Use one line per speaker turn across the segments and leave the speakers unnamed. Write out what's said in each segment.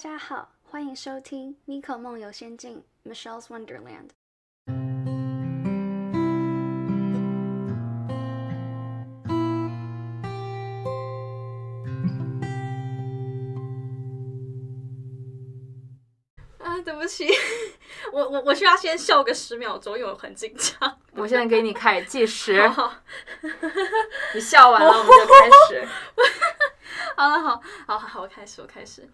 家好，欢迎收听《Miko 梦游仙境》（Michelle's Wonderland）。
啊，对不起，我我我需要先笑个十秒钟，因为我很紧张。
我现在给你开始计时，
好，
你笑完了我们就开始。
好了，好，好，好，我开始，我开始。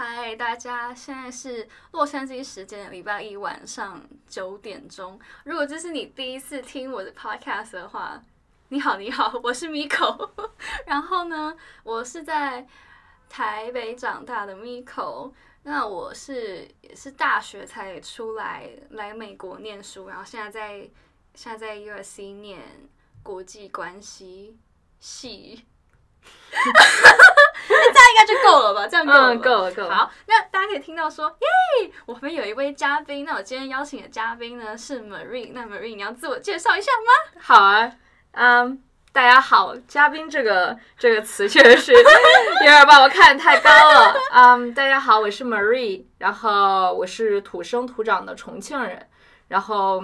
嗨，大家，现在是洛杉矶时间礼拜一晚上九点钟。如果这是你第一次听我的 podcast 的话，你好，你好，我是 Miko。然后呢，我是在台北长大的 Miko。那我是也是大学才出来来美国念书，然后现在在现在在 USC 念国际关系系。应该就够了吧？这样够了
够了够了
好，那大家可以听到说，耶，我们有一位嘉宾。那我今天邀请的嘉宾呢是 Marie。那 Marie，你要自我介绍一下吗？
好啊，嗯，大家好，嘉宾这个这个词确实是 有点把我看得太高了。嗯，大家好，我是 Marie，然后我是土生土长的重庆人，然后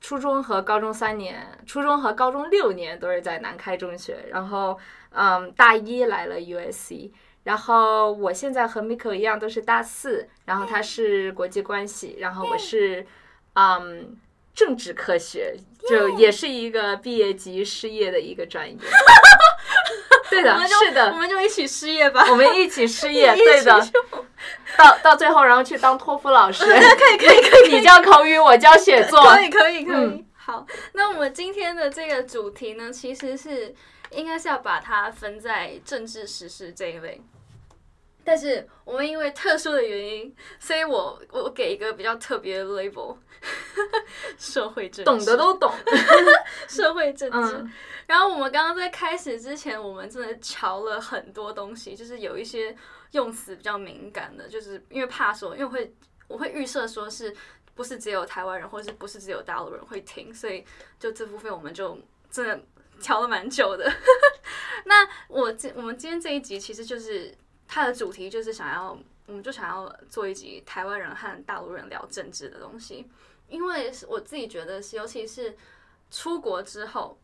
初中和高中三年，初中和高中六年都是在南开中学，然后嗯，大一来了 USC。然后我现在和 Miko 一样都是大四，然后他是国际关系，然后我是嗯政治科学，就也是一个毕业即失业的一个专业。对的，
我们就是我，们就一起失业吧。
我们一起失业，对的，到到最后然后去当托福老师，
可以可以可以
你教口语，我教写作。
可以可以可以。
嗯
好，那我们今天的这个主题呢，其实是应该是要把它分在政治时事这一类。但是我们因为特殊的原因，所以我我给一个比较特别的 label，社会政治，
懂的都懂。
社会政治。
嗯
然后我们刚刚在开始之前，我们真的瞧了很多东西，就是有一些用词比较敏感的，就是因为怕说，因为会我会预设说是不是只有台湾人，或是不是只有大陆人会听，所以就这部分我们就真的调了蛮久的。那我今我们今天这一集其实就是它的主题就是想要，我们就想要做一集台湾人和大陆人聊政治的东西，因为我自己觉得是，尤其是出国之后。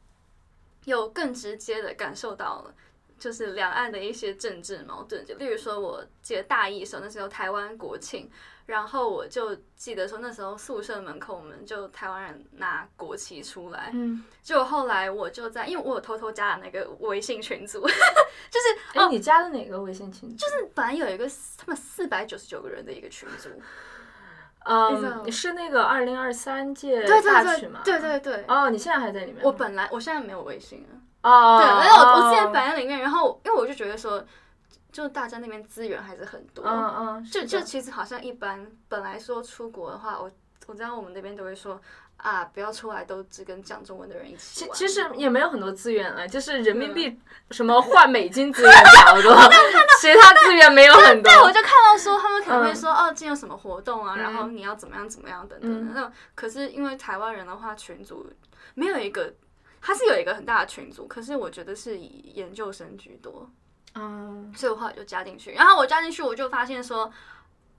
有更直接的感受到了，就是两岸的一些政治矛盾。就例如说，我记得大一的时候，那时候台湾国庆，然后我就记得说，那时候宿舍门口我们就台湾人拿国旗出来，
嗯，
结果后来我就在，因为我有偷偷加了那个微信群组，就是
哎，你加的哪个微信群？就
就是本来有一个他们四百九十九个人的一个群组，
嗯，是那个二零二三届大曲吗？
对对对。
哦，你现在还在里面？
我本来我现在没有微信了，
哦，
对，但是我我之前
哦
摆在里面，然后因为我就觉得说，就大家那边资源还是很多，
嗯嗯，
就是就
的
其实好像一般，本来说出国的话，我我知道我们那边都会说啊，不要出来都只跟讲中文的人一起。
其其实也没有很多资源啊，就是人民币什么换美金资源比较多，其他资源没有很多。
对，我就看到说他们可能会
嗯
说、哦，今天有什么活动啊，
嗯
然后你要怎么样怎么样等等那可是因为台湾人的话，群组没有一个，他是有一个很大的群组，可是我觉得是以研究生居多。
嗯
所以我后来就加进去。然后我加进去，我就发现说，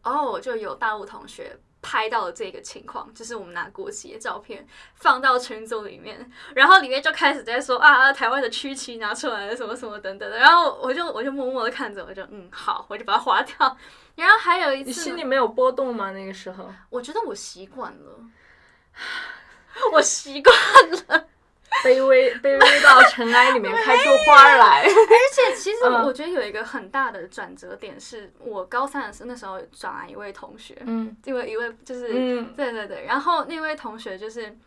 哦，就有大陆同学拍到了这个情况，就是我们拿国旗的照片放到群组里面，然后里面就开始在说啊，台湾的区旗拿出来了，什么什么等等的。然后我就 我就默默的看着，我就嗯好，我就把它划掉。然后还有一次你，
心里没有波动吗？那个时候，
我觉得我习惯了，我习惯了。
卑微卑微到尘埃里面开出花来。
而且其实
嗯。
我觉得有一个很大的转折点，是我高三的时候，那时候转来一位同学，
嗯。
因为一位就是，
嗯。
对对对，然后那位同学就是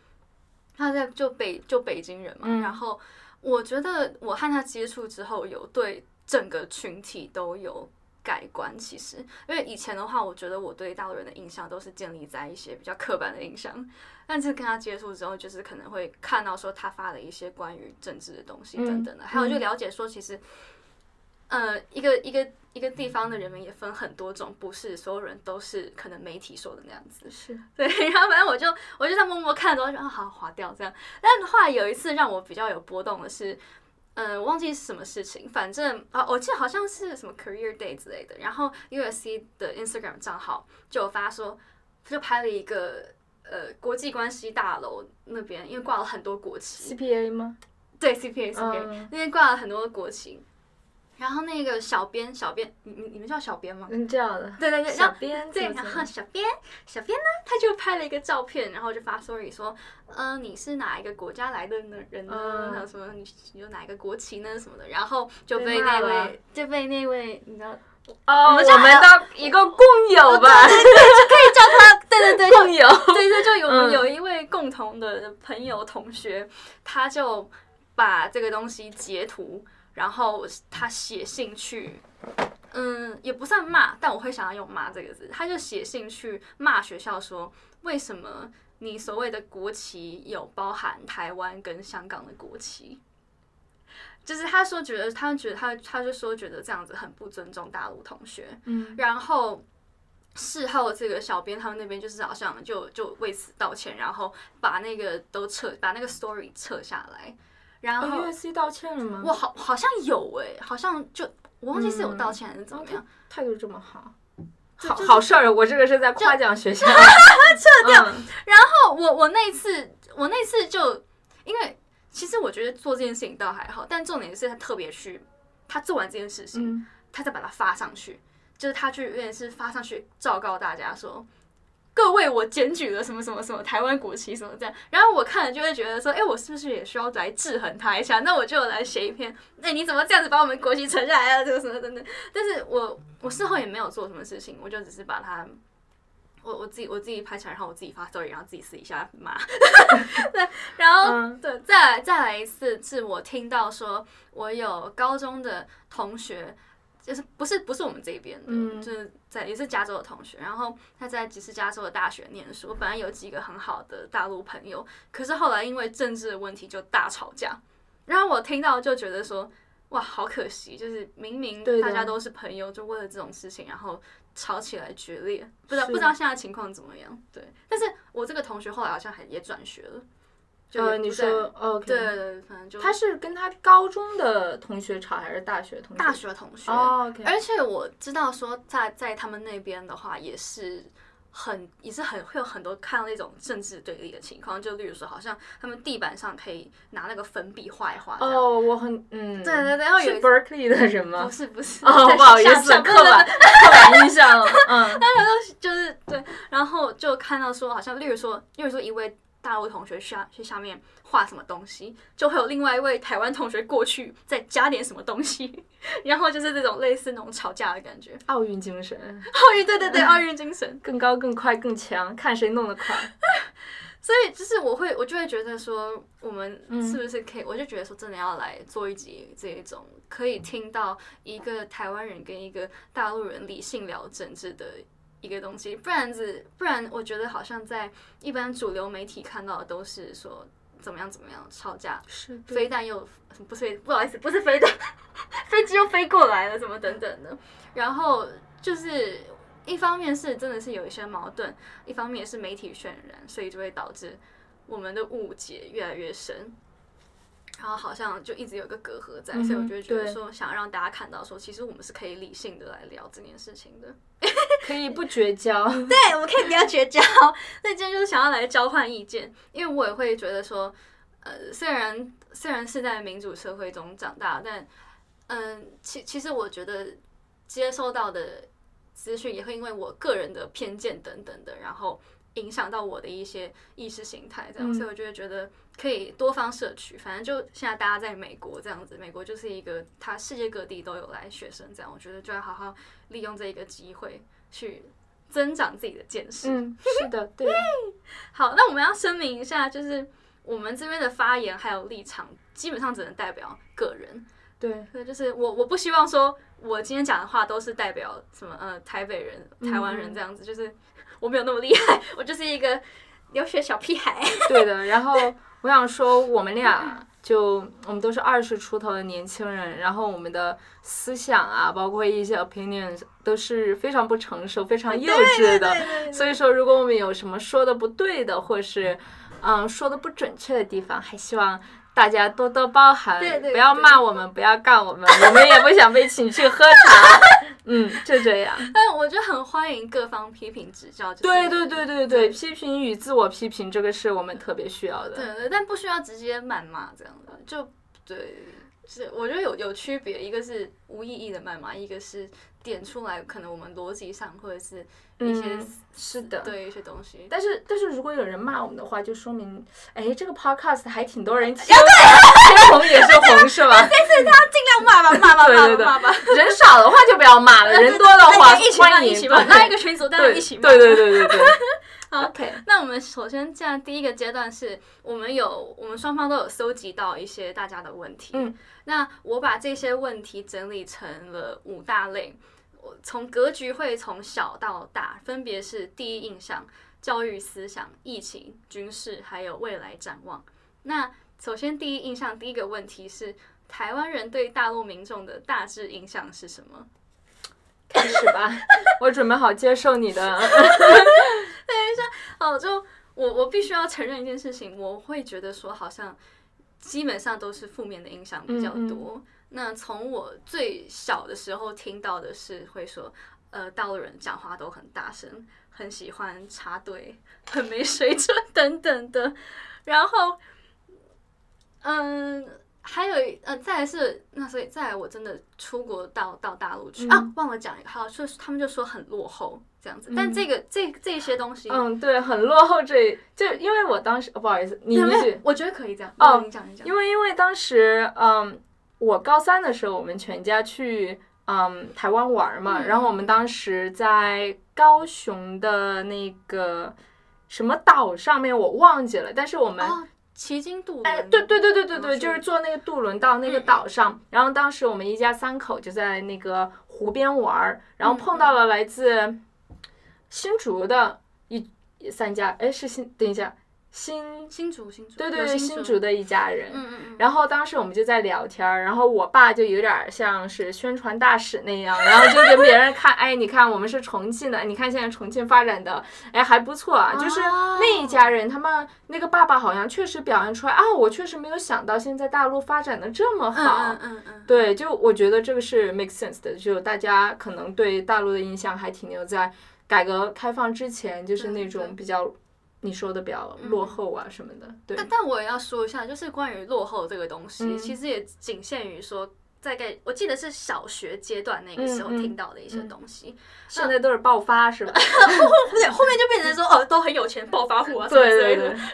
他在就北就北京人嘛，
嗯。
然后我觉得我和他接触之后，有对整个群体都有改观。其实，因为以前的话，我觉得我对大陆人的印象都是建立在一些比较刻板的印象，但是跟他接触之后，就是可能会看到说他发的一些关于政治的东西等等的，
嗯
还有就了解说其实。呃，一个一个一个地方的人民也分很多种，不是所有人都是可能媒体说的那样子。
是，
对，然后反正我就我就在默默看着，我就啊好划掉这样。但后来有一次让我比较有波动的是，呃，忘记是什么事情，反正啊，我记得好像是什么 Career Day 之类的。然后 USC 的 Instagram 账号就有发说，就拍了一个呃国际关系大楼那边，因为挂了很多国旗
，CPA 吗？
对 CPA CPA、
嗯
那边挂了很多国旗。然后那个小编小编，你你你们叫小编吗？
嗯，叫的。
对对对，
小编对，
然后小编小编呢，他就拍了一个照片，然后就发 story 说，嗯、你是哪一个国家来的呢人呢？
嗯
还有什么你你有哪一个国旗呢什么的，然后就
被
被那位就被那位你知道
哦，我们
我们就还
的一个共友吧，
对对对对对，
共友。
对对，就有有一位共同的朋友同学，他就把这个东西截图，然后他写信去，嗯，也不算骂，但我会想要用骂这个字，他就写信去骂学校说，为什么你所谓的国旗有包含台湾跟香港的国旗？就是他说觉得，他觉得他他就说觉得这样子很不尊重大陆同学，
嗯，
然后事后这个小编他们那边就是好像就就为此道歉，然后把那个都撤，把那个 story 撤下来，然
哦
后
，USC 道歉了吗？
我好好像有诶、好像就我忘记是有
嗯
道歉还是怎么样，
态度这么好，
就
好好事儿，我这个是在夸奖学校。撤掉。
然后我我那一次我那次就因为其实我觉得做这件事情倒还好，但重点是他特别去他做完这件事情，
嗯，
他再把它发上去，就是他去有点是发上去昭告大家说，各位我检举了什么什么什么台湾国旗什么这样，然后我看了就会觉得说，哎、我是不是也需要来制衡他一下？那我就来写一篇，哎、你怎么这样子把我们国旗扯下来啊？这个什么等等。但是我我事后也没有做什么事情，我就只是把它。我我自己我自己拍起来，然后我自己发 story，然后自己私底下骂。对，然后、
嗯
对，再来再来一次，是我听到说，我有高中的同学，就是不是不是我们这边的，
嗯。
就是在也是加州的同学，然后他在只是加州的大学念书，本来有几个很好的大陆朋友，可是后来因为政治的问题就大吵架，然后我听到就觉得说，哇，好可惜，就是明明大家都是朋友，就为了这种事情，然后吵起来决裂，不知道不知道现在情况怎么样，对，但是我这个同学后来好像还也转学了，就
呃，你说 OK，
对对对，反正就
他是跟他高中的同学吵，还是大学同学？
大学同学，
哦
而且我知道说在在他们那边的话，也是很也是很会有很多看到那种政治对立的情况，就例如说，好像他们地板上可以拿那个粉笔画一画。
哦，我很嗯，
对对对然后有
Berkeley 的人吗
不？是不是
哦，不好意思，刻板刻板印象了，嗯，
就是对，然后就看到说，好像例如说，例如说一位大陆同学下去下面画什么东西，就会有另外一位台湾同学过去再加点什么东西，然后就是这种类似那种吵架的感觉。
奥运精神，
奥运，对对对，奥运精神。
更高、更快、更强，看谁弄得快。
所以就是我会，我就会觉得说，我们
嗯
是不是可以？我就觉得说，真的要来做一集这一种可以听到一个台湾人跟一个大陆人理性聊政治的一个东西，不然子，不然我觉得好像在一般主流媒体看到的都是说怎么样怎么样吵架，
是
飞弹又不是不好意思，不是飞弹，飞机又飞过来了，什么等等的。然后就是一方面是真的是有一些矛盾，一方面是媒体渲染，所以就会导致我们的误解越来越深。然后好像就一直有一个隔阂在，
嗯
所以我就会觉得说，想让大家看到说，其实我们是可以理性的来聊这件事情的。
可以不绝交。
对，我们可以不要绝交。所以今天就是想要来交换意见，因为我也会觉得说，呃，虽然虽然是在民主社会中长大，但嗯，其其实我觉得接收到的资讯也会因为我个人的偏见等等的，然后影响到我的一些意识形态，这样，
嗯
所以我就会觉得可以多方摄取。反正就现在大家在美国这样子，美国就是一个它世界各地都有来学生，这样，我觉得就要好好利用这一个机会去增长自己的见识。
嗯，是的，对。
好，那我们要声明一下，就是我们这边的发言还有立场，基本上只能代表个人。
对，
对，就是我我不希望说我今天讲的话都是代表什么呃台北人、台湾人
嗯
这样子，就是我没有那么厉害，我就是一个留学小屁孩。
对的。然后我想说，我们俩就我们都是二十出头的年轻人，然后我们的思想啊，包括一些 opinions 都是非常不成熟、非常幼稚的。所以说，如果我们有什么说的不对的，或是嗯说的不准确的地方，还希望大家多多包涵，
对对
不要骂我们，不要告我们，我们也不想被请去喝茶。嗯，就这样。
但我就很欢迎各方批评指教。就是
对对对对对，批评与自我批评，这个是我们特别需要的。
对对，但不需要直接谩骂这样的，就对，是我觉得有有区别，一个是无意义的谩骂，一个是点出来可能我们逻辑上或者是一些、
嗯是的。
对一些东西。
但是但是如果有人骂我们的话，就说明，哎，这个 podcast 还挺多人听的，天红 也是红是吧？
尽量骂吧，骂吧，骂吧，骂吧。
人少的话就不要骂了，人多的话
一起骂
欢迎
一起骂，
对
拉一个群组，大家
对
一起骂。
对对对对对。OK，
那我们首先，这样第一个阶段是我们有我们双方都有搜集到一些大家的问题。
嗯，
那我把这些问题整理成了五大类，我从格局会从小到大，分别是第一印象、教育思想、疫情、军事，还有未来展望。那首先第一印象，第一个问题是台湾人对大陆民众的大致印象是什么？
开始吧，我准备好接受你的。
等一下哦，就我我必须要承认一件事情，我会觉得说好像基本上都是负面的印象比较多。那从我最小的时候听到的是会说，呃，大陆人讲话都很大声，很喜欢插队，很没水准等等的。然后，嗯。还有呃，再来是那所以再来，我真的出国到到大陆去、啊，忘了讲一个，还有就是他们就说很落后这样子，但这个这这些东西，
嗯，对，很落后这。就因为我当时、哦、不好意思，你
我觉得可以这样。
哦
你讲一讲。
因为因为当时嗯，我高三的时候，我们全家去嗯台湾玩嘛，
嗯
然后我们当时在高雄的那个什么岛上面，我忘记了，但是我们。
哦，骑鲸渡轮。
哎，对对对对对对，
嗯
就是坐那个渡轮到那个岛上，然后当时我们一家三口就在那个湖边玩儿，然后碰到了来自新竹的一三家，哎，是新，等一下，新，
新竹新竹。
对对对，
新
新竹。的一家人，
嗯嗯嗯。
然后当时我们就在聊天儿，然后我爸就有点儿像是宣传大使那样，然后就给别人看，哎，你看我们是重庆的，哎你看现在重庆发展的，哎还不错啊。就是那一家人，他们那个爸爸好像确实表现出来啊，我确实没有想到现在大陆发展的这么
嗯
好。
嗯嗯嗯。
对，就我觉得这个是 make sense 的，就大家可能对大陆的印象还停留在改革开放之前，就是那种比较你说的比较落后啊什么的。对，
但但我也要说一下，就是关于落后这个东西，
嗯
其实也仅限于说。大概我记得是小学阶段那个时候听到的一些东西，
现在都是爆发是吧？
不对，后面就变成说哦，都很有钱，暴发户啊，什么之类的
然后。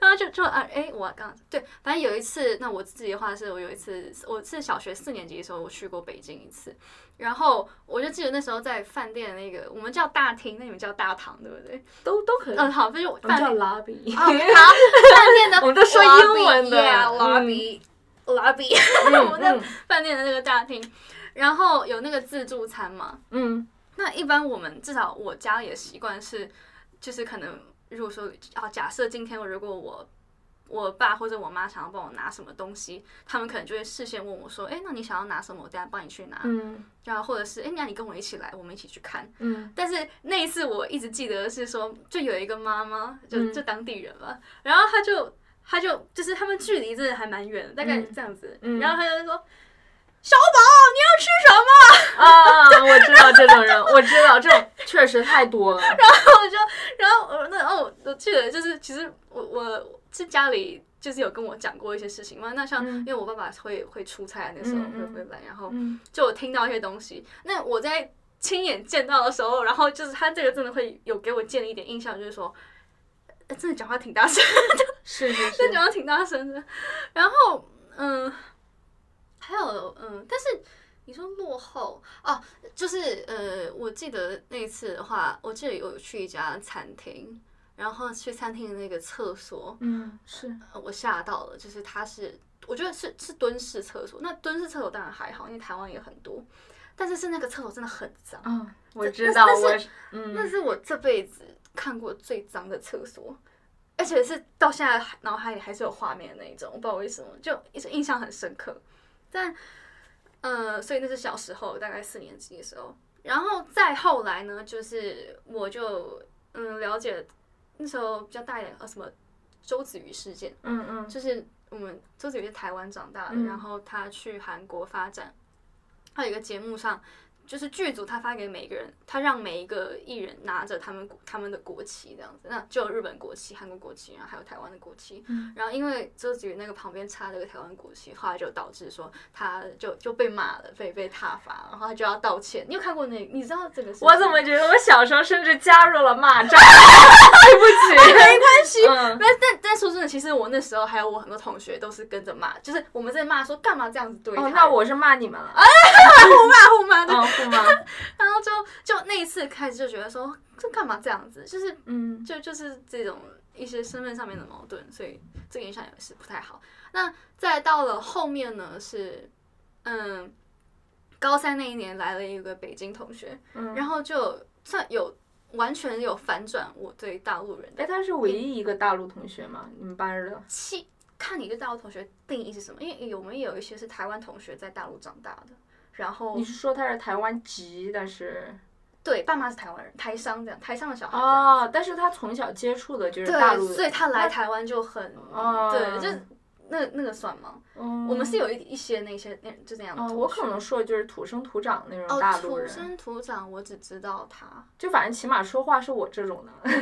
然后就就啊，哎，我刚对，反正有一次，那我自己的话是我有一次，我是小学四年级的时候，我去过北京一次，然后我就记得那时候在饭店那个，我们叫大厅，那你们叫大堂，对不对？
都都可以。
嗯，好，就是
我们叫 lobby。
啊，好，饭店的
我们都说英文的
lobby，lobby，lobby，我们的饭店的那个大厅，然后有那个自助餐嘛，
嗯。
那一般我们至少我家里的习惯是，就是可能如果说啊，假设今天如果我我爸或者我妈想要帮我拿什么东西，他们可能就会事先问我说，哎，那你想要拿什么？我等下帮你去拿。
嗯。
然后或者是，哎，那你跟我一起来，我们一起去看。
嗯。
但是那一次我一直记得是说，就有一个妈妈，就
嗯。
就当地人嘛，然后她就她就就是他们距离真的还蛮远的，大概
嗯
这样子。
嗯
然后他就说。小宝，你要吃什么？
啊，我知道这种人，我知道这种确实太多了。
然后我就，然后我那哦，我记得就是，其实我我是家里就是有跟我讲过一些事情嘛。那像、
嗯
因为我爸爸会会出差，那时候会回来，然后
嗯
就我听到一些东西。那我在亲眼见到的时候，然后就是他这个真的会有给我建立一点印象，就是说，呃真的讲话挺大声，
是是是。
真的 讲话挺大声的。然后嗯，还有嗯，但是。你说落后哦，就是呃，我记得那一次的话，我记得有去一家餐厅，然后去餐厅的那个厕所，
嗯是。
呃我吓到了，就是它是，我觉得是是蹲式厕所。那蹲式厕所当然还好，因为台湾也很多，但是是那个厕所真的很脏，
嗯，我知道，我嗯
那是我这辈子看过最脏的厕所，而且是到现在脑海里还是有画面的那一种，我不知道为什么，就一直印象很深刻。但呃，所以那是小时候，大概四年级的时候。然后再后来呢，就是我就嗯了解那时候比较大一点呃什么周子瑜事件，
嗯嗯
就是我们周子瑜在台湾长大的，
嗯
然后他去韩国发展，他有一个节目上。就是剧组他发给每个人，他让每一个艺人拿着他们他们的国旗这样子，那就有日本国旗、韩国国旗，然后还有台湾的国旗。然后因为周子瑜那个旁边插了个台湾国旗，后来就导致说他就就被骂了，被被挞伐，然后他就要道歉。你有看过那？你知道这个事？
我怎么觉得我小时候甚至加入了骂战？对不起，没关系。嗯，
但但但说真的，其实我那时候还有我很多同学都是跟着骂，就是我们在骂说干嘛这样子对他。
哦，那我是骂你们了。
互骂互骂的，然后就就那一次开始就觉得说这干嘛这样子，就是
嗯
就就是这种一些身份上面的矛盾，所以这个影响也是不太好。那再到了后面呢，是嗯，高三那一年来了一个北京同学，
嗯
然后就算有完全有反转我对大陆人的
哎，他是唯一一个大陆同学吗？你们班的？
七。看你对大陆同学定义是什么，因为我们也有一些是台湾同学在大陆长大的，然后
你是说他是台湾籍，但是
对爸妈是台湾人，台商这样，台商的小孩
哦，但是他从小接触的就是，大陆，
所以他来台湾就很，
哦
对，就那那个算吗？
嗯，
我们是有一一些那些那就那样的
哦，我可能说的就是土生土长那种大陆人，
生土长，我只知道他，
就反正起码说话是我这种的，不是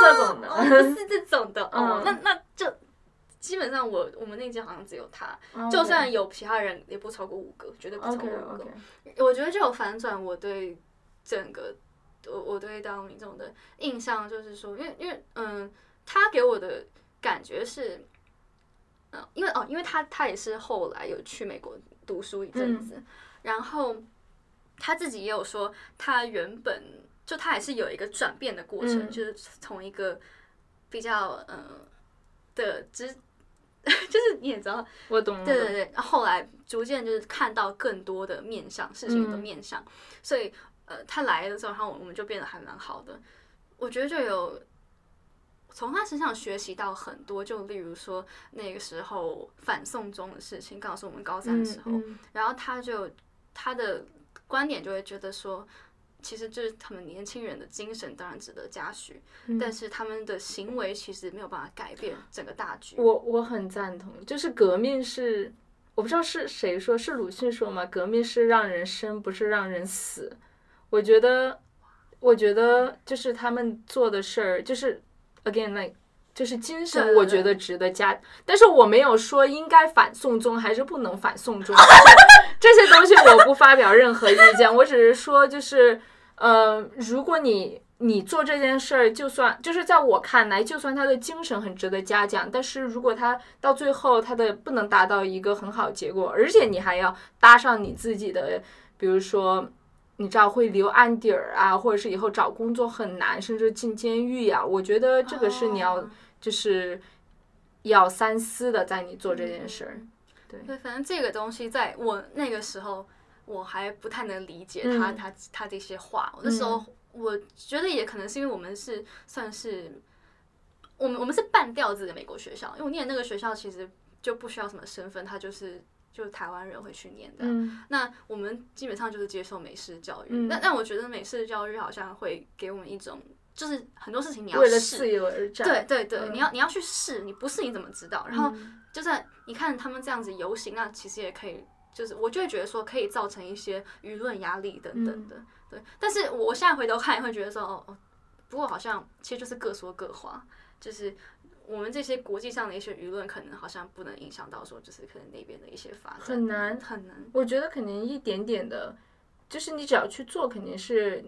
这种
哦，
的。
不是这种的哦
嗯，
那那就基本上我我们那届好像只有他，
哦
就算有其他人也不超过五个，绝对不超过五个。我觉得就有反转我对整个我我对大陆民众的印象，就是说，因为因为嗯，他给我的感觉是，嗯，因为哦，因为他他也是后来有去美国读书一阵子，然后他自己也有说，他原本就他也是有一个转变的过程，
嗯
就是从一个比较嗯的知。就是你也知道，
我懂。
对对对，后后来逐渐就是看到更多的面向，事情的
嗯
面向，所以呃，他来的时候，然后我们就变得还蛮好的。我觉得就有从他身上学习到很多，就例如说那个时候反送中的事情，刚好是我们高三的时候，
嗯
然后他就他的观点就会觉得说。其实就是他们年轻人的精神当然值得嘉许，
嗯
但是他们的行为其实没有办法改变整个大局。
我我很赞同，就是革命是，我不知道是谁说，是鲁迅说吗？革命是让人生，不是让人死。我觉得，我觉得就是他们做的事儿，就是 again like。就是精神，我觉得值得加，但是我没有说应该反送中还是不能反送中，这些东西我不发表任何意见，我只是说就是，呃，如果你你做这件事儿，就算就是在我看来，就算他的精神很值得嘉奖，但是如果他到最后他的不能达到一个很好的结果，而且你还要搭上你自己的，比如说。你知道会留案底儿啊，或者是以后找工作很难，甚至进监狱呀、我觉得这个是你要
哦
就是要三思的，在你做这件事儿。对
对，反正这个东西在我那个时候，我还不太能理解
嗯
他、他他这些话。我那时候我觉得也可能是因为我们是算是我们我们是半吊子的美国学校，因为我念那个学校其实就不需要什么身份，他就是就是台湾人会去念的。
嗯
那我们基本上就是接受美式教育，
嗯
但但我觉得美式教育好像会给我们一种，就是很多事情你要
为了
试
自由而战。
对对对，
嗯
你要你要去试，你不试你怎么知道？然后
嗯
就算你看他们这样子游行，那其实也可以，就是我就会觉得说可以造成一些舆论压力等等的，对。但是我现在回头看，也会觉得说，哦哦，不过好像其实就是各说各话，就是我们这些国际上的一些舆论，可能好像不能影响到说，就是可能那边的一些发展，
很难
很难。
我觉得肯定一点点的，就是你只要去做，肯定是，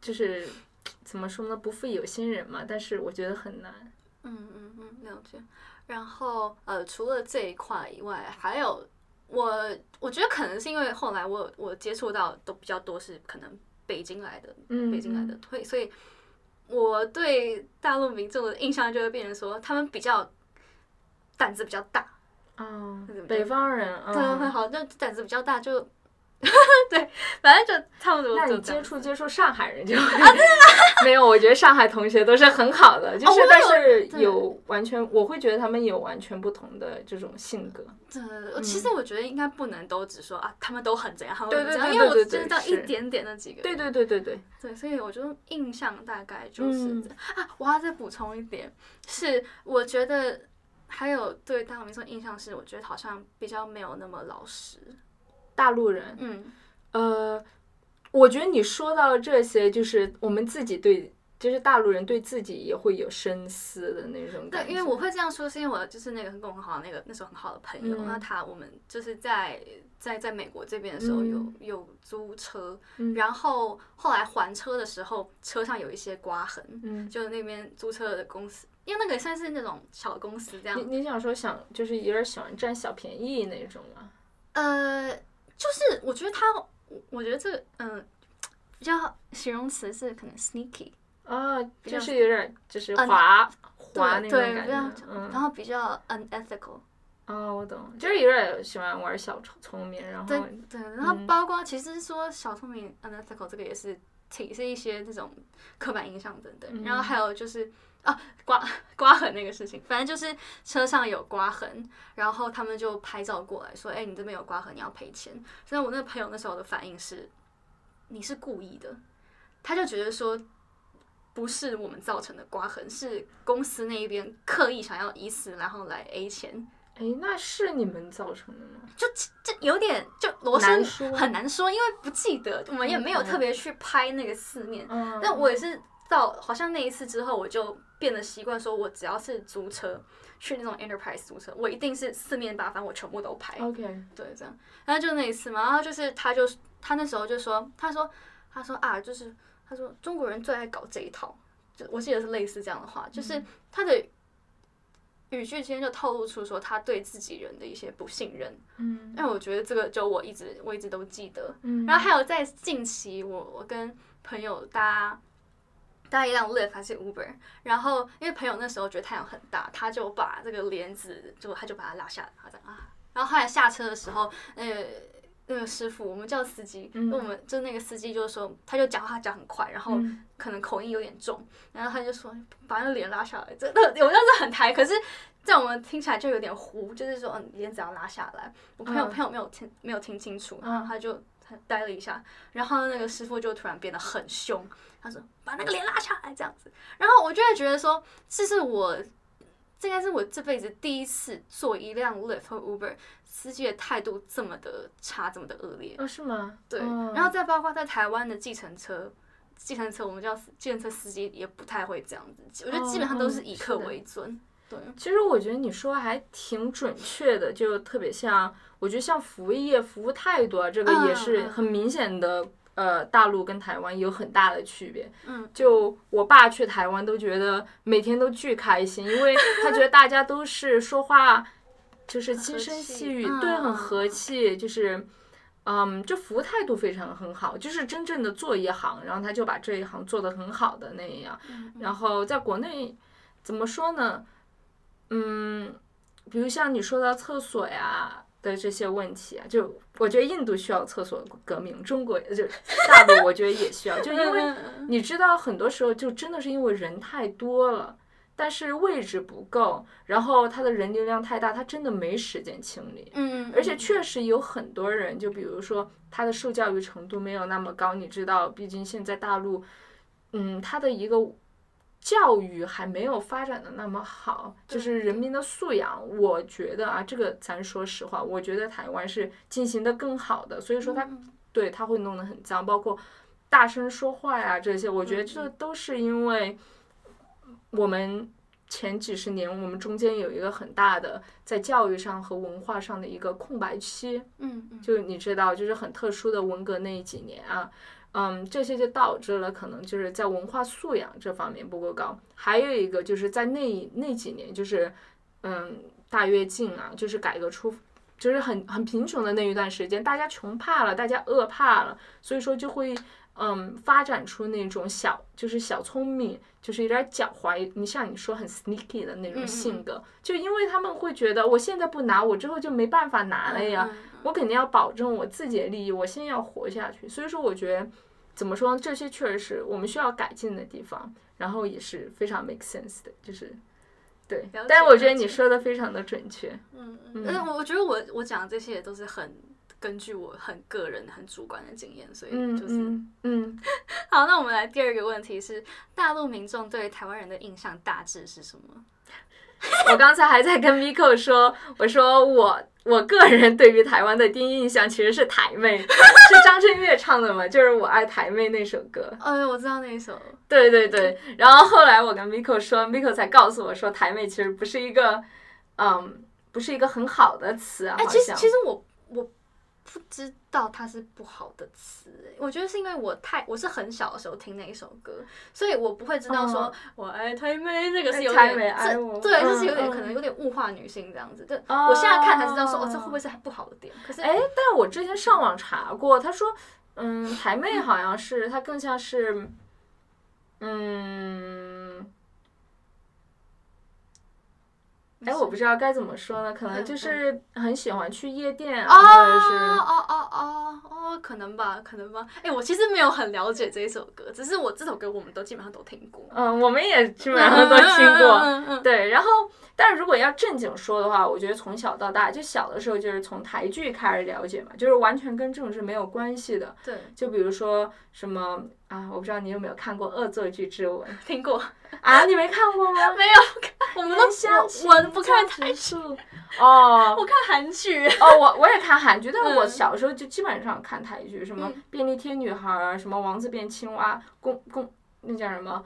就是 怎么说呢，不负有心人嘛。但是我觉得很难。
嗯嗯嗯，了解。然后呃，除了这一块以外，还有我我觉得可能是因为后来我我接触到都比较多是可能北京来的，
嗯
北京来的，所以所以我对大陆民众的印象就会变成说他们比较胆子比较大，
哦
对不对
北方人，
对，很
嗯。
好，那胆子比较大就 对，反正就差不多
那你接触接触上海人就会 没有，我觉得上海同学都是很好的，就是
哦
但是有完全，我会觉得他们有完全不同的这种性格。
对对对，其实我觉得应该不能都只说啊，他们都很怎样，他们
对对对
都很怎样，因为我知道一点点那几个人，
对对对对对，
对，所以我就印象大概就是
嗯
这样、啊。我要再补充一点，是我觉得还有对大陆民众印象是，我觉得好像比较没有那么老实。
大陆人，
嗯，
呃，我觉得你说到这些，就是我们自己对，就是大陆人对自己也会有深思的那种感
对，因为我会这样说，是因为我就是那个跟我很好的那个那时候很好的朋友，
嗯。
那他我们就是在在在美国这边的时候有、
嗯。
有租车，
嗯。
然后后来还车的时候，车上有一些刮痕，
嗯，
就那边租车的公司，因为那个算是那种小公司这样。
你，你想说想就是有点喜欢占小便宜那种吗？
呃，就是我觉得他，我我觉得这个嗯、比较形容词是可能 sneaky，
啊，
比较
就是有点就是
嗯
滑滑那种感觉，，嗯
然。后比较 unethical。
哦，我懂，就是有点喜欢玩小聪聪明，然后
对对，然后
嗯
包括其实说小聪明 unethical 这个也是挺是一些这种刻板印象等等，然后
嗯
还有就是啊刮刮痕那个事情，反正就是车上有刮痕，然后他们就拍照过来说，哎、你这边有刮痕，你要赔钱。所以我那个朋友那时候的反应是，你是故意的，他就觉得说。不是我们造成的刮痕，是公司那一边刻意想要以此然后来 A 钱，
哎，那是你们造成的吗？
就这有点就罗生很难说，因为不记得，我们也没有
嗯
特别去拍那个四面。
嗯，
但我也是到好像那一次之后，我就变得习惯，说我只要是租车去那种 enterprise 租车，我一定是四面八方我全部都拍。
OK，
对，这样。然后就那一次嘛，然后就是他就他那时候就说，他说他说啊，就是他说中国人最爱搞这一套，就我记得是类似这样的话，就是他的语句之间就透露出说他对自己人的一些不信任。
嗯
因为我觉得这个就我一直我一直都记得。
嗯，
然后还有在近期我我跟朋友搭搭一辆 Lyft 还是 Uber，然后因为朋友那时候觉得太阳很大，他就把这个帘子就他就把它拉下来，他讲啊，然后后来下车的时候，呃。那个师傅，我们叫司机，
嗯。
那我们就那个司机就说，他就讲话讲很快，然后
嗯。
可能口音有点重，然后他就说把那个脸拉下来，真的我那是很抬，可是在我们听起来就有点糊，就是说嗯帘子要拉下来。我朋友、
嗯。
朋友没有听没有听清楚，
嗯
然后他就他呆了一下，然后那个师傅就突然变得很凶，他说把那个脸拉下来这样子，然后我就会觉得说这是我。这应该是我这辈子第一次坐一辆 Lyft 和 Uber，司机的态度这么的差，这么的恶劣。
哦是吗？
对，
嗯
然后再包括在台湾的计程车，计程车我们叫计程车司机也不太会这样子，我觉得基本上都是以客为尊。对，
其实我觉得你说还挺准确的，就特别像，我觉得像服务业服务态度啊，这个也是很明显的。呃，大陆跟台湾有很大的区别。
嗯，
就我爸去台湾都觉得每天都巨开心，因为他觉得大家都是说话就是轻声细语，
嗯
对，很
嗯
和气，就是。嗯，就服务态度非常很好，就是真正的做一行，然后他就把这一行做得很好的那样。
嗯
然后在国内怎么说呢？嗯，比如像你说到厕所呀的这些问题啊，就我觉得印度需要厕所革命，中国就大陆我觉得也需要，就因为
嗯
你知道很多时候就真的是因为人太多了。但是位置不够，然后它的人流量太大，它真的没时间清理。
嗯，
而且确实有很多人，就比如说他的受教育程度没有那么高，你知道，毕竟现在大陆，嗯，他的一个教育还没有发展的那么好，就是人民的素养，我觉得啊，这个咱说实话，我觉得台湾是进行的更好的，所以说他
嗯
对他会弄得很脏，包括大声说话呀这些，我觉得
嗯。
这都是因为我们前几十年我们中间有一个很大的在教育上和文化上的一个空白期，
嗯嗯。
就你知道，就是很特殊的文革那几年啊，嗯，这些就导致了可能就是在文化素养这方面不够高。还有一个就是在那那几年，就是嗯大跃进啊，就是改革出，就是很很贫穷的那一段时间，大家穷怕了，大家饿怕了，所以说就会嗯发展出那种小就是小聪明，就是有点狡猾，你像你说很 sneaky 的那种
嗯嗯
性格，就因为他们会觉得我现在不拿，我之后就没办法拿了呀。我肯定要保证我自己的利益，我先要活下去。所以说，我觉得怎么说呢，这些确实是我们需要改进的地方，然后也是非常 make sense 的，就是对。但是我觉得你说的非常的准确。
嗯
嗯
嗯，但是我我觉得我我讲的这些也都是很根据我很个人、很主观的经验，所以
嗯
就是、
嗯嗯，
好。那我们来第二个问题是，大陆民众对台湾人的印象大致是什么？
我刚才还在跟 Miko 说，我说我我个人对于台湾的第一印象其实是台妹，是张震岳唱的嘛，就是《我爱台妹》那首歌。
哦，我知道那一首。
对对对，然后后来我跟 Miko 说，Miko 才告诉我说，台妹其实不是一个，嗯，不是一个很好的词啊。
哎，其实其实我我不知道它是不好的词，哎我觉得是因为我太我是很小的时候听那一首歌，所以我不会知道说
哦
我爱台妹这个是有点对，就是有点
嗯
可能有点物化女性这样子。对，
哦
我现在看才知道说哦，这会不会是不好的点？可是
哎，但是我之前上网查过，他说，嗯，台妹好像是她更像是，嗯，哎，我不知道该怎么说呢，可能就
嗯
是很喜欢去夜店，
哦
或者是。
哦哦哦哦，可能吧，可能吧。哎、我其实没有很了解这一首歌，只是我这首歌我们都基本上都听过，
嗯，我们也基本上都听过。对，然后，但是如果要正经说的话，我觉得从小到大，就小的时候就是从台剧开始了解嘛，就是完全跟政治没有关系的。
对，
就比如说什么啊，我不知道你有没有看过《恶作剧之吻》
听过。
啊？你没看过吗？
没有，我们都
相
我我不看台剧，
哦
我看韩剧。
哦，我我也看韩剧，但是我
嗯
小时候就基本上看台剧，什么
嗯
便利贴女孩儿，什么王子变青蛙，公公那叫什么，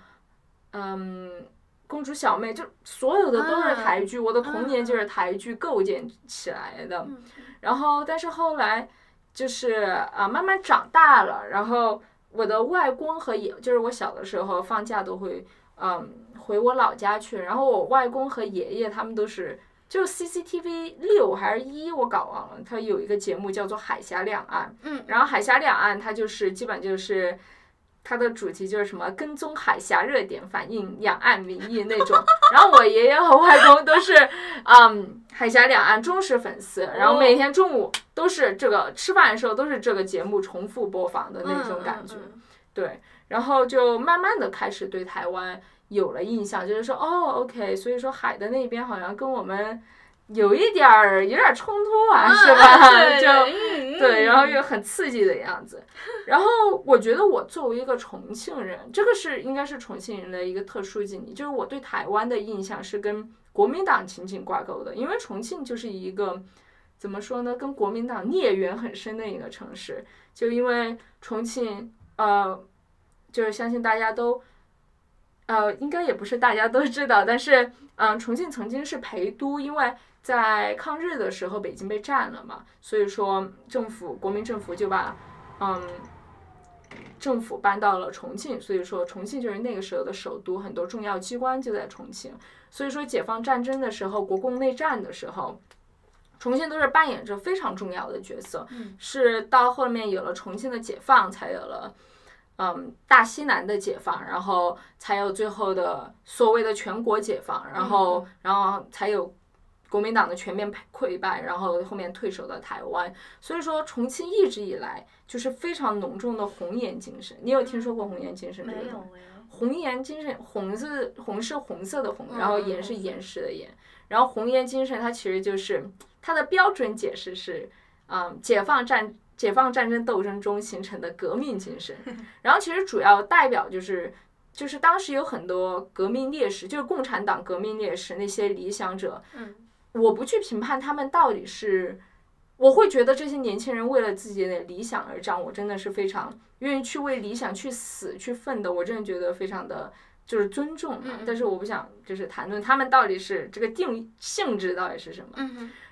嗯。公主小妹就所有的都是台剧，我的童年就是台剧构建起来的。
嗯
然后，但是后来就是啊，慢慢长大了，然后我的外公和爷，就是我小的时候放假都会嗯回我老家去，然后我外公和爷爷他们都是。就是 CCTV 六还是一，我搞忘了。它有一个节目叫做《海峡两岸》，
嗯，
然后海峡两岸它就是基本就是它的主题就是什么跟踪海峡热点，反映两岸民意那种。然后我爷爷和外公都是嗯海峡两岸忠实粉丝，然后每天中午都是这个吃饭的时候都是这个节目重复播放的那种感觉。对，然后就慢慢的开始对台湾有了印象，就是说哦，OK，所以说海的那边好像跟我们有一点儿有点儿冲突啊，是吧？
对
就
嗯
对，然后
嗯
又很刺激的样子。然后我觉得我作为一个重庆人，这个是应该是重庆人的一个特殊经历，就是我对台湾的印象是跟国民党紧紧挂钩的，因为重庆就是一个怎么说呢，跟国民党孽缘很深的一个城市。就因为重庆，呃，就是相信大家都。呃，应该也不是大家都知道，但是，嗯、重庆曾经是陪都，因为在抗日的时候北京被占了嘛，所以说政府国民政府就把，嗯，政府搬到了重庆，所以说重庆就是那个时候的首都，很多重要机关就在重庆。所以说解放战争的时候，国共内战的时候，重庆都是扮演着非常重要的角色。
嗯
是到后面有了重庆的解放，才有了。嗯，大西南的解放，然后才有最后的所谓的全国解放，然后，然后才有国民党的全面溃败，然后后面退守到台湾。所以说，重庆一直以来就是非常浓重的红颜精神。你有听说过红颜精神这个
没
东西？
有哎，
红颜精神，红是红是红色的红，
嗯
然后岩是岩石的岩，然后红岩精神它其实就是它的标准解释是，嗯，解放战解放战争斗争中形成的革命精神，然后其实主要代表就是。就是当时有很多革命烈士，就是共产党革命烈士那些理想者，
嗯
我不去评判他们到底是，我会觉得这些年轻人为了自己的理想而战，我真的是非常愿意去为理想去死去奋斗，我真的觉得非常的就是尊重嘛。
嗯嗯
但是我不想就是谈论他们到底是这个定性质到底是什么。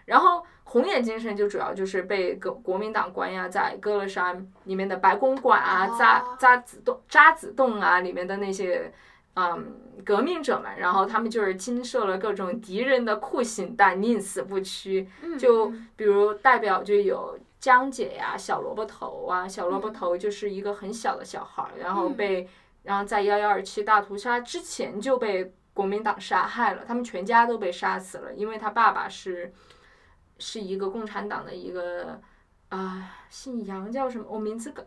然后红眼精神就主要就是被国国民党关押在歌乐山里面的白公馆啊、
哦
渣渣子洞、渣子洞啊里面的那些。嗯，革命者们，然后他们就是经受了各种敌人的酷刑，但宁死不屈。
嗯
就
嗯
比如代表就有江姐呀、小萝卜头啊，小萝卜头就是一个很小的小孩儿，然后
嗯
被，然后在幺幺二七大屠杀之前就被国民党杀害了，他们全家都被杀死了，因为他爸爸是，是一个共产党的一个，啊、姓杨叫什么？我名字搞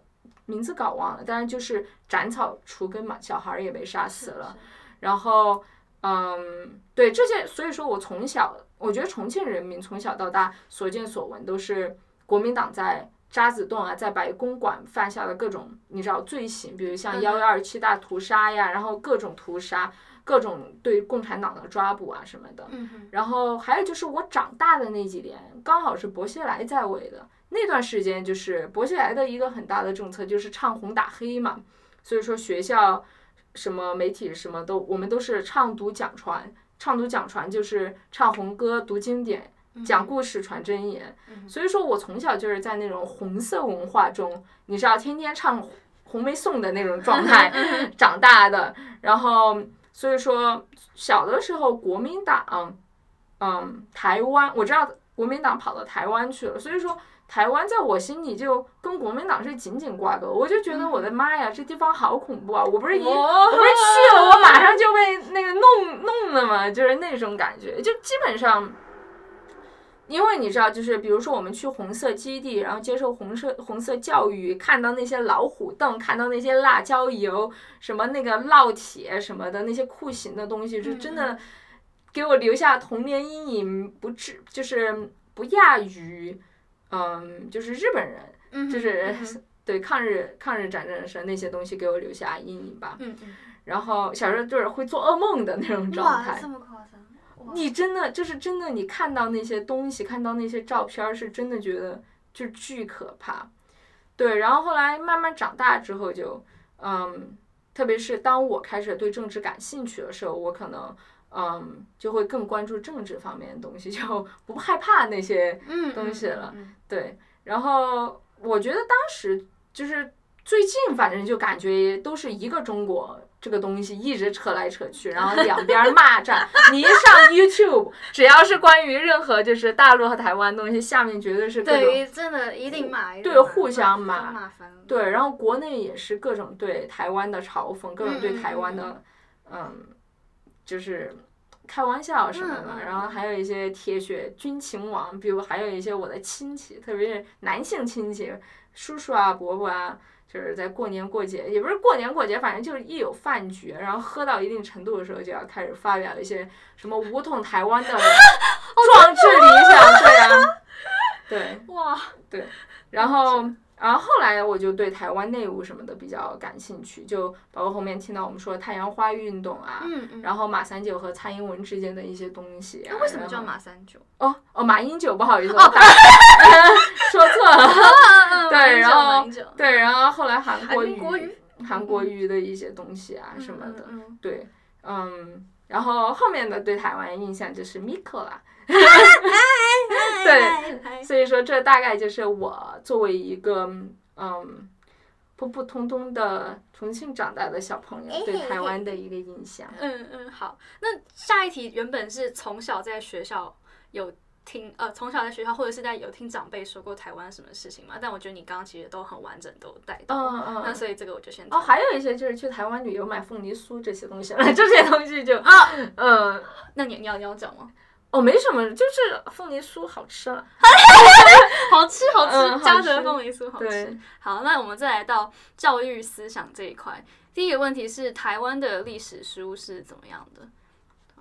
名字搞忘了，但是就是斩草除根嘛，小孩儿也被杀死了。然后，嗯，对这些，所以说我从小，我觉得重庆人民从小到大所见所闻都是国民党在渣滓洞啊，在白公馆犯下的各种你知道罪行，比如像
嗯
幺幺二七大屠杀呀，然后各种屠杀，各种对共产党的抓捕啊什么的。
嗯，
然后还有就是我长大的那几年，刚好是薄熙来在位的那段时间，就是薄熙来的一个很大的政策就是唱红打黑嘛，所以说学校什么媒体什么都我们都是唱读讲传，唱读讲传就是唱红歌、读经典、讲故事、传真言。所以说我从小就是在那种红色文化中，你知道，天天唱红梅颂的那种状态 长大的，然后。所以说，小的时候国民党，嗯，台湾我知道国民党跑到台湾去了，所以说台湾在我心里就跟国民党是紧紧挂钩。我就觉得我的妈呀，这地方好恐怖啊！我不是一我不是去了，我马上就被那个弄弄了嘛，就是那种感觉，就基本上。因为你知道，就是比如说我们去红色基地，然后接受红色红色教育，看到那些老虎凳，看到那些辣椒油，什么那个烙铁什么的那些酷刑的东西，是真的给我留下童年阴影，不至就是不亚于，嗯，就是日本人，就是 对抗日抗日战争时那些东西给我留下阴影吧。
嗯嗯。
然后小时候就是会做噩梦的那种状态。
这么夸张。
你真的就是真的，你看到那些东西，看到那些照片，是真的觉得就巨可怕。对，然后后来慢慢长大之后，就嗯，特别是当我开始对政治感兴趣的时候，我可能嗯就会更关注政治方面的东西，就不害怕那些东西了。对，然后我觉得当时就是最近，反正就感觉都是一个中国。这个东西一直扯来扯去，然后两边骂战。你一上 YouTube，只要是关于任何就是大陆和台湾东西，下面绝对是各
种真的一定骂，
对互相
骂，
对，然后国内也是各种对台湾的嘲讽，各种对台湾的嗯，就是开玩笑什么的。然后还有一些铁血军情网，比如还有一些我的亲戚，特别是男性亲戚，叔叔啊、伯伯啊。就是在过年过节，也不是过年过节，反正就是一有饭局，然后喝到一定程度的时候，就要开始发表一些什么武统台湾的 壮志理想，对啊，对，
哇，
对，然后。然后后来我就对台湾内务什么的比较感兴趣，就包括后面听到我们说太阳花运动啊，然后马三九和蔡英文之间的一些东西。
那为什么叫马三九？
哦哦，马英九，不好意思，说错了。对，然后对，然后后来韩国
语，
韩国语的一些东西啊什么的，对，嗯，然后后面的对台湾印象就是 Miko 啦。对，所以说这大概就是我作为一个嗯普普通通的重庆长大的小朋友对台湾的一个印象。
嗯嗯，好，那下一题原本是从小在学校有听呃从小在学校或者是在有听长辈说过台湾什么事情嘛？但我觉得你刚刚其实都很完整都带到，
嗯嗯，
那所以这个我就先
哦，还有一些就是去台湾旅游买凤梨酥这些东西，这些东西就啊嗯，
那你你要你要讲吗？
哦，没什么，就是凤梨酥好吃 了，
好吃好吃，嘉德凤梨酥好吃。好，那我们再来到教育思想这一块。第一个问题是台湾的历史书是怎么样的？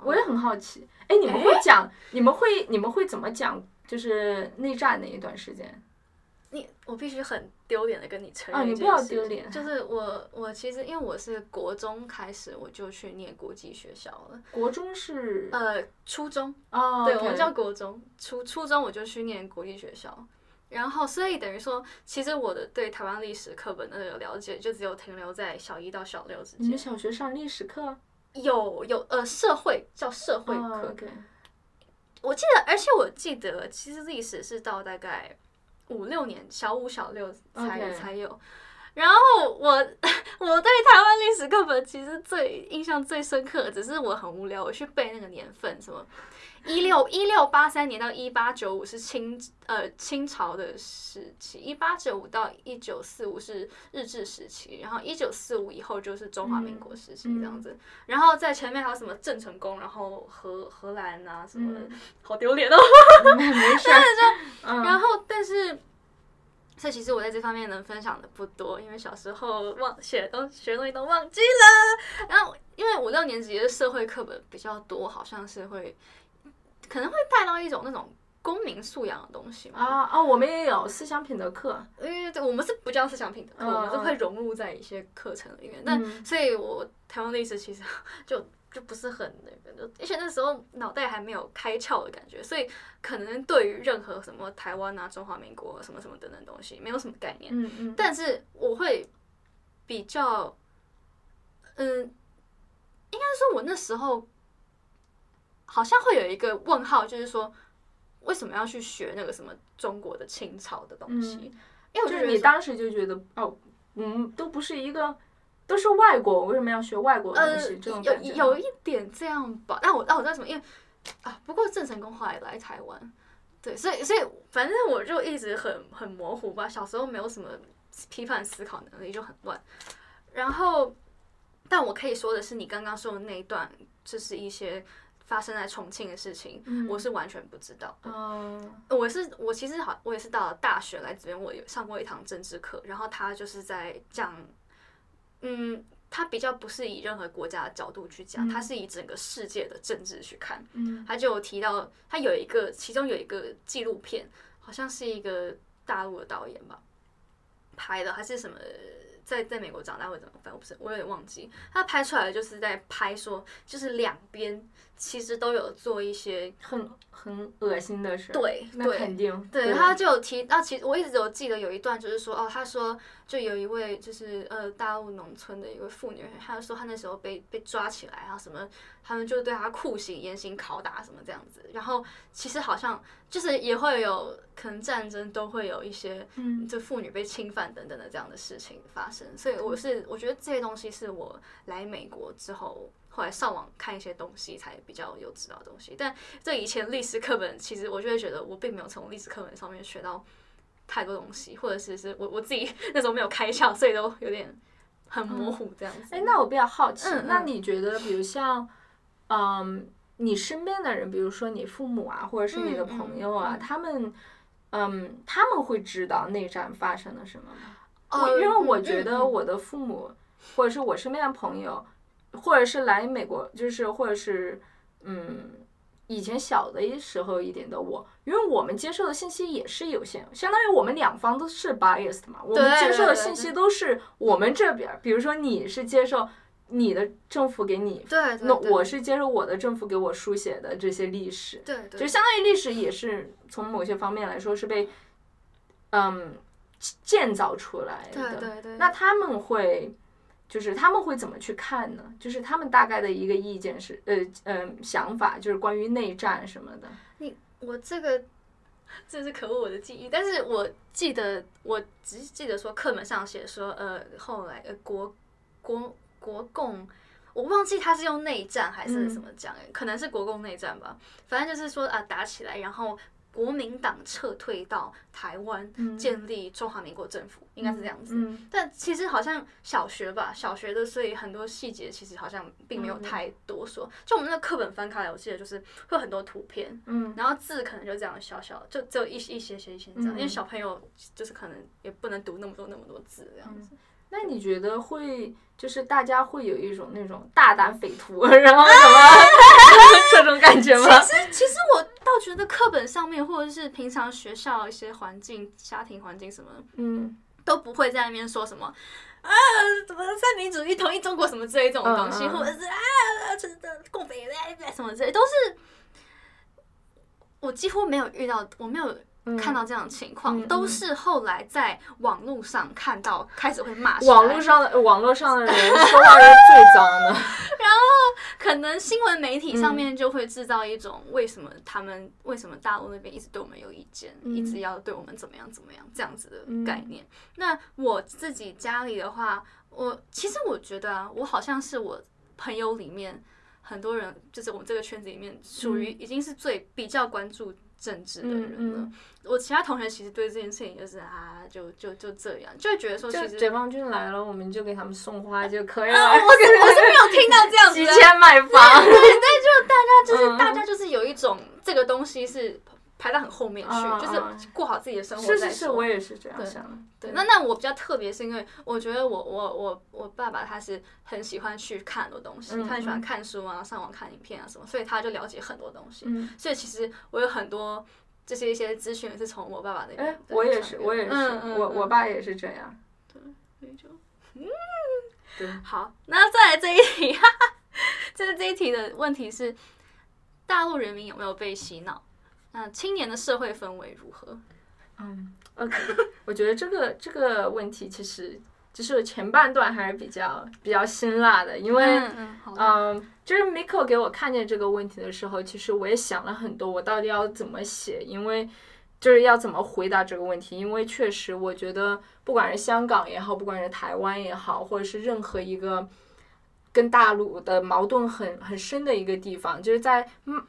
我也很好奇。哎，你们会讲？你们会你们会怎么讲？就是内战那一段时间。
你我必须很丢脸的跟你承认
啊！你不要丢脸。
就是我我其实因为我是国中开始我就去念国际学校了。
国中是
呃初中
哦，
对我们叫国中。初初中我就去念国际学校，然后所以等于说，其实我的对台湾历史课本的那个了解就只有停留在小一到小六之间。
你们小学上历史课？
有有呃社会叫社会课。我记得，而且我记得，其实历史是到大概。五六年，小五、小六才才有。然后我 我对台湾历史课本其实最印象最深刻，只是我很无聊，我去背那个年份什么。一六一六八三年到一八九五是清呃清朝的时期，一八九五到一九四五是日治时期，然后一九四五以后就是中华民国时期这样子。然后在前面还有什么郑成功，然后荷荷兰啊什么的，好丢脸哦。
没事。
然后但是，所以其实我在这方面能分享的不多，因为小时候忘写东学东西都忘记了。然后因为五六年级的社会课本比较多，好像是会。可能会带到一种那种公民素养的东西嘛？
啊啊，我们也有思想品德课，
因为我们是不叫思想品德课，我们是会融入在一些课程里面。那所以，我台湾历史其实就就不是很那个，就而且那时候脑袋还没有开窍的感觉，所以可能对于任何什么台湾啊、中华民国什么什么等等东西没有什么概念。
嗯嗯，
但是我会比较，嗯，应该说，我那时候好像会有一个问号，就是说，为什么要去学那个什么中国的清朝的东西？因为我
就
觉得
是你当时就觉得哦，嗯，都不是一个，都是外国，我为什么要学外国的东
呃
西？这种
有有一点这样吧。但我但我知道什么，因为啊，不过郑成功后来来台湾，对，所以所以反正我就一直很很模糊吧。小时候没有什么批判思考能力，就很乱。然后，但我可以说的是，你刚刚说的那一段，就是一些发生在重庆的事情，
嗯
我是完全不知道的。
嗯
我是我其实好，我也是到了大学来这边，我有上过一堂政治课，然后他就是在讲，嗯，他比较不是以任何国家的角度去讲，他是以整个世界的政治去看。
嗯
他就有提到，他有一个，其中有一个纪录片，好像是一个大陆的导演吧拍的，还是什么。在在美国长大会怎么，反正我不是，我有点忘记。他拍出来的就是在拍说，就是两边其实都有做一些
很很恶心的事。，
对
那肯定。
对，他就有提到，其实我一直有记得有一段，就是说，哦，他说就有一位就是呃大陆农村的一位妇女，她就说她那时候被被抓起来，啊什么，他们就对她酷刑、严刑拷打什么这样子。然后其实好像就是也会有可能战争都会有一些，
嗯
就妇女被侵犯等等的这样的事情发生。所以我是我觉得这些东西是我来美国之后。后来上网看一些东西，才比较有知道的东西。但这以前历史课本，其实我就会觉得我并没有从历史课本上面学到太多东西，或者是是我我自己那时候没有开窍，所以都有点很模糊这样子。
哎，那我比较好奇，那你觉得，比如像，嗯，你身边的人，比如说你父母啊，或者是你的
嗯
朋友啊，他们，嗯，他们会知道内战发生了什么吗？
呃
我因为我
嗯
觉得
嗯
我的父母，或者是我身边的朋友，或者是来美国，就是或者是嗯，以前小的时候一点的我，因为我们接受的信息也是有限，相当于我们两方都是 biased 嘛，我们接受的信息都是我们这边，比如说你是接受你的政府给你。
对，对
那我是接受我的政府给我书写的这些历史，
对对，
就相当于历史也是从某些方面来说是被，嗯，建造出来的。
对对对。
那他们会，就是他们会怎么去看呢？就是他们大概的一个意见是，呃呃，想法就是关于内战什么的。
你我这个这是可恶我的记忆，但是我记得我只记得说课本上写说，呃，后来呃国国国共。我忘记他是用内战还是什么讲、欸，可能是国共内战吧。反正就是说啊，打起来，然后国民党撤退到台湾，建立中华民国政府，应该是这样子。
嗯
但其实好像小学吧，小学的，所以很多细节其实好像并
嗯
没有太多说。就我们那个课本翻开来，我记得就是会有很多图片，
嗯
然后字可能就这样小小，就只有一一些些一些这样，
嗯
因为小朋友就是可能也不能读那么多那么多字这样子。
那你觉得会就是大家会有一种那种大胆匪徒，然后什么 这种感觉吗？
其实其实我倒觉得课本上面或者是平常学校一些环境、家庭环境什么
嗯
都不会在那边说什么。啊，怎么三民主义、统一中国什么之类这种东西，或者是啊，这的共匪什么之类，都是我几乎没有遇到，我没有
嗯
看到这样的情况，都是后来在网络上看到，开始会骂。
网络上的网络上的人说话是最脏的。
然后可能新闻媒体上
嗯
面就会制造一种为什么他们为什么大陆那边一直对我们有意见，
嗯
一直要对我们怎么样怎么样这样子的概念。那我自己家里的话，我其实我觉得啊，我好像是我朋友里面很多人，就是我们这个圈子里面属于已经是最比较关注政治的人了。
嗯嗯
我其他同学其实对这件事情就是啊，就就就这样，就会觉得说其实
解放军来了，我们就给他们送花就可以了。
啊，我是 我是没有听到这样子
提
的。
前买房。
就是
嗯
大家就是有一种这个东西是排到很后面去，
嗯
就是
嗯
过好自己的生活再
是是是，
说
我也是这样
对
想的。
对，那那我比较特别，是因为我觉得我我我我爸爸他是很喜欢去看很多东西，
嗯
他很喜欢
嗯
看书啊，上网看影片啊什么，所以他就了解很多东西。
嗯，
所以其实我有很多这些一些资讯也是从我爸爸那边。
哎，我也是，我也是，我我
嗯
爸也是这样。
所以就 嗯
对，
好，那再来这一题，哈哈，这是这一题的问题是，大陆人民有没有被洗脑？那青年的社会氛围如何？
嗯，OK，我觉得这个这个问题其实就是前半段还是比较比较辛辣的，因为
嗯嗯，
嗯，就是 Miko 给我看见这个问题的时候，其实我也想了很多，我到底要怎么写，因为就是要怎么回答这个问题，因为确实我觉得，不管是香港也好，不管是台湾也好，或者是任何一个跟大陆的矛盾很很深的一个地方，就是在嗯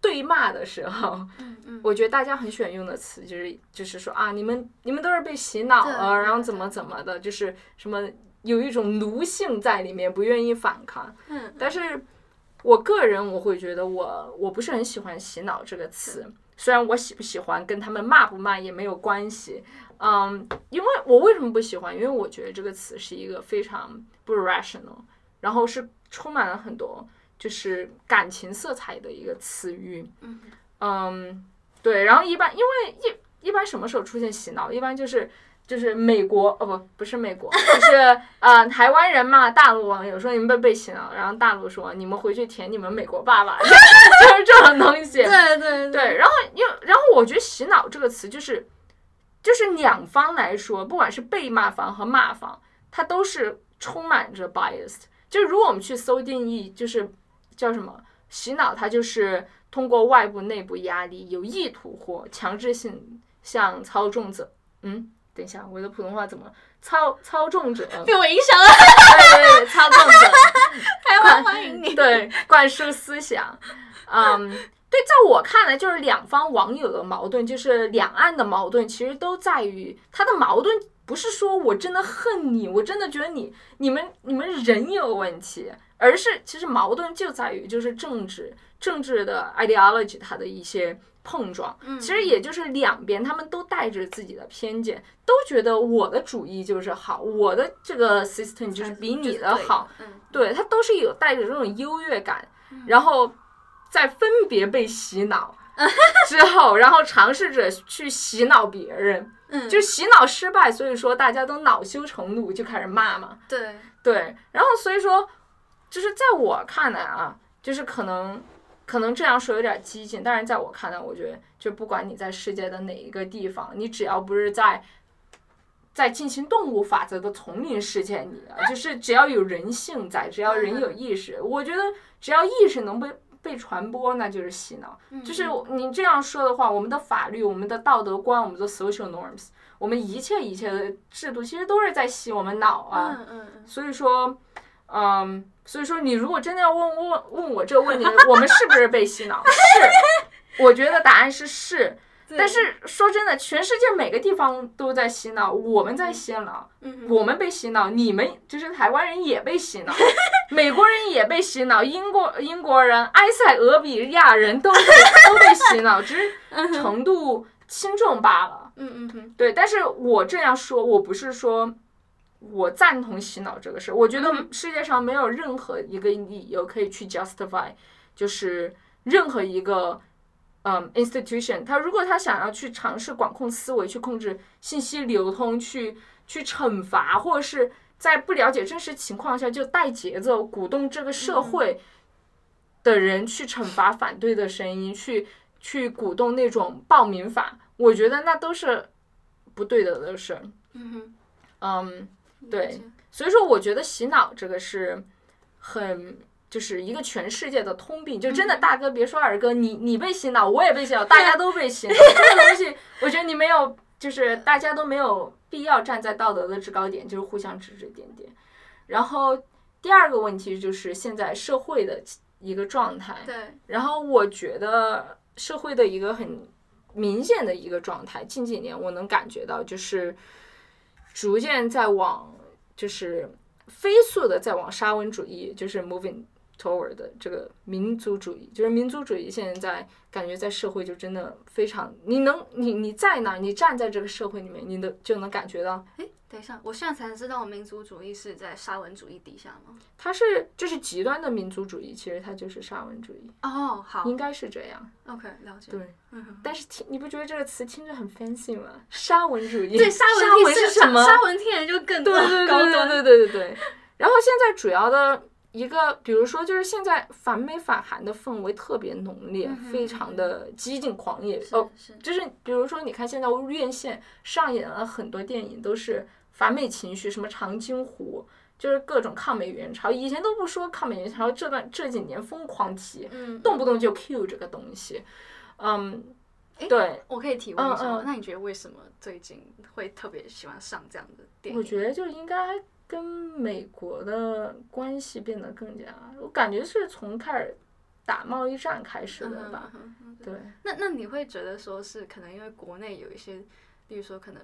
对骂的时候，
嗯嗯，
我觉得大家很喜欢用的词就是就是说啊，你们你们都是被洗脑了，然后怎么怎么的，就是什么有一种奴性在里面，不愿意反抗。
嗯
但是我个人我会觉得我我不是很喜欢“洗脑”这个词，虽然我喜不喜欢跟他们骂不骂也没有关系，嗯，因为我为什么不喜欢？因为我觉得这个词是一个非常不 rational，然后是充满了很多就是感情色彩的一个词语，
嗯
嗯，对，然后一般因为一一般什么时候出现洗脑？一般就是就是美国哦不不是美国，就是呃台湾人嘛，大陆网友说你们被被洗脑，然后大陆说你们回去舔你们美国爸爸，就是这种东西。
对对
对，然后因为然后我觉得洗脑这个词就是就是两方来说，不管是被骂方和骂方，它都是充满着 biased。就如果我们去搜定义，就是叫什么洗脑，它就是通过外部、内部压力，有意图或强制性向操纵者，嗯，等一下，我的普通话怎么操操纵者？
被我影响了，
对对对，操纵者。
台湾欢迎你。
对，灌输思想。嗯，对，在我看来，就是两方网友的矛盾，就是两岸的矛盾，其实都在于他的矛盾不是说我真的恨你，我真的觉得你你们你们人有问题，而是其实矛盾就在于就是政治政治的 ideology 它的一些。碰撞，
嗯
其实也就是两边他们都带着自己的偏见，都觉得我的主义就是好，我的这个 system 就是比你的好，，
嗯，
对他都是有带着这种优越感，然后再分别被洗脑 之后，然后尝试着去洗脑别人，
嗯，
就洗脑失败，所以说大家都恼羞成怒，就开始骂嘛。
对，
对，然后所以说，就是在我看来啊，就是可能可能这样说有点激进，但是在我看来，我觉得就不管你在世界的哪一个地方，你只要不是在在进行动物法则的丛林世界里啊，就是只要有人性在，只要人有意识，我觉得只要意识能被被传播，那就是洗脑。就是你这样说的话，我们的法律、我们的道德观、我们的 social norms，我们一切一切的制度，其实都是在洗我们脑啊。所以说，嗯，所以说你如果真的要问问问我这个问题，我们是不是被洗脑？是，我觉得答案是是。但是说真的，全世界每个地方都在洗脑，我们在洗脑，
嗯
我们被洗脑，你们就是台湾人也被洗脑，美国人也被洗脑，英国英国人、埃塞俄比亚人都被都被洗脑，只是程度轻重罢了。
嗯嗯嗯，
对，但是我这样说，我不是说我赞同洗脑这个事儿，我觉得
嗯。
世界上没有任何一个理由可以去 justify，就是任何一个嗯 institution，他如果他想要去尝试管控思维，去控制信息流通，去去惩罚，或者是在不了解真实情况下就带节奏，鼓动这个社会的人去惩罚反对的声音，去去鼓动那种暴民法，我觉得那都是不对的的事儿。
嗯哼，
嗯，对，所以说我觉得洗脑这个是很就是一个全世界的通病，就真的大哥别说二哥，你你被洗脑，我也被洗脑，大家都被洗脑，这个东西我觉得你没有，就是大家都没有必要站在道德的制高点，就是互相指指点点。然后第二个问题就是现在社会的一个状态，
对，
然后我觉得社会的一个很明显的一个状态，近几年我能感觉到，就是逐渐在往就是飞速的在往沙文主义，就是 moving toward 的这个民族主义，就是民族主义现在感觉在社会就真的非常，你能你你在哪，你站在这个社会里面，你能就能感觉到
哎，等一下，我现在才知道民族主义是在沙文主义底下吗？
它是就是极端的民族主义，其实它就是沙文主义，
哦，好
应该是这样。
，OK，了解。
对，
嗯，
但是听你不觉得这个词听着很 fancy 吗？沙文主义，
对，沙
文
文听
是什么？
沙文听人就更
对对对对。对对对对。然后现在主要的一个，比如说，就是现在反美反韩的氛围特别浓烈，
嗯
非常的激进狂野。哦，
是，
就是比如说，你看现在院线上演了很多电影，都是反美情绪，什么长津湖，就是各种抗美援朝。以前都不说抗美援朝，这段这几年疯狂提，
嗯，
动不动就 Q 这个东西。嗯，
诶
对，
我可以提问一下？
嗯嗯
那你觉得为什么最近会特别喜欢上这样的电影？
我觉得就应该跟美国的关系变得更加，我感觉是从开始打贸易战开始的吧。
嗯哼嗯
对，
那那你会觉得说是可能因为国内有一些，比如说可能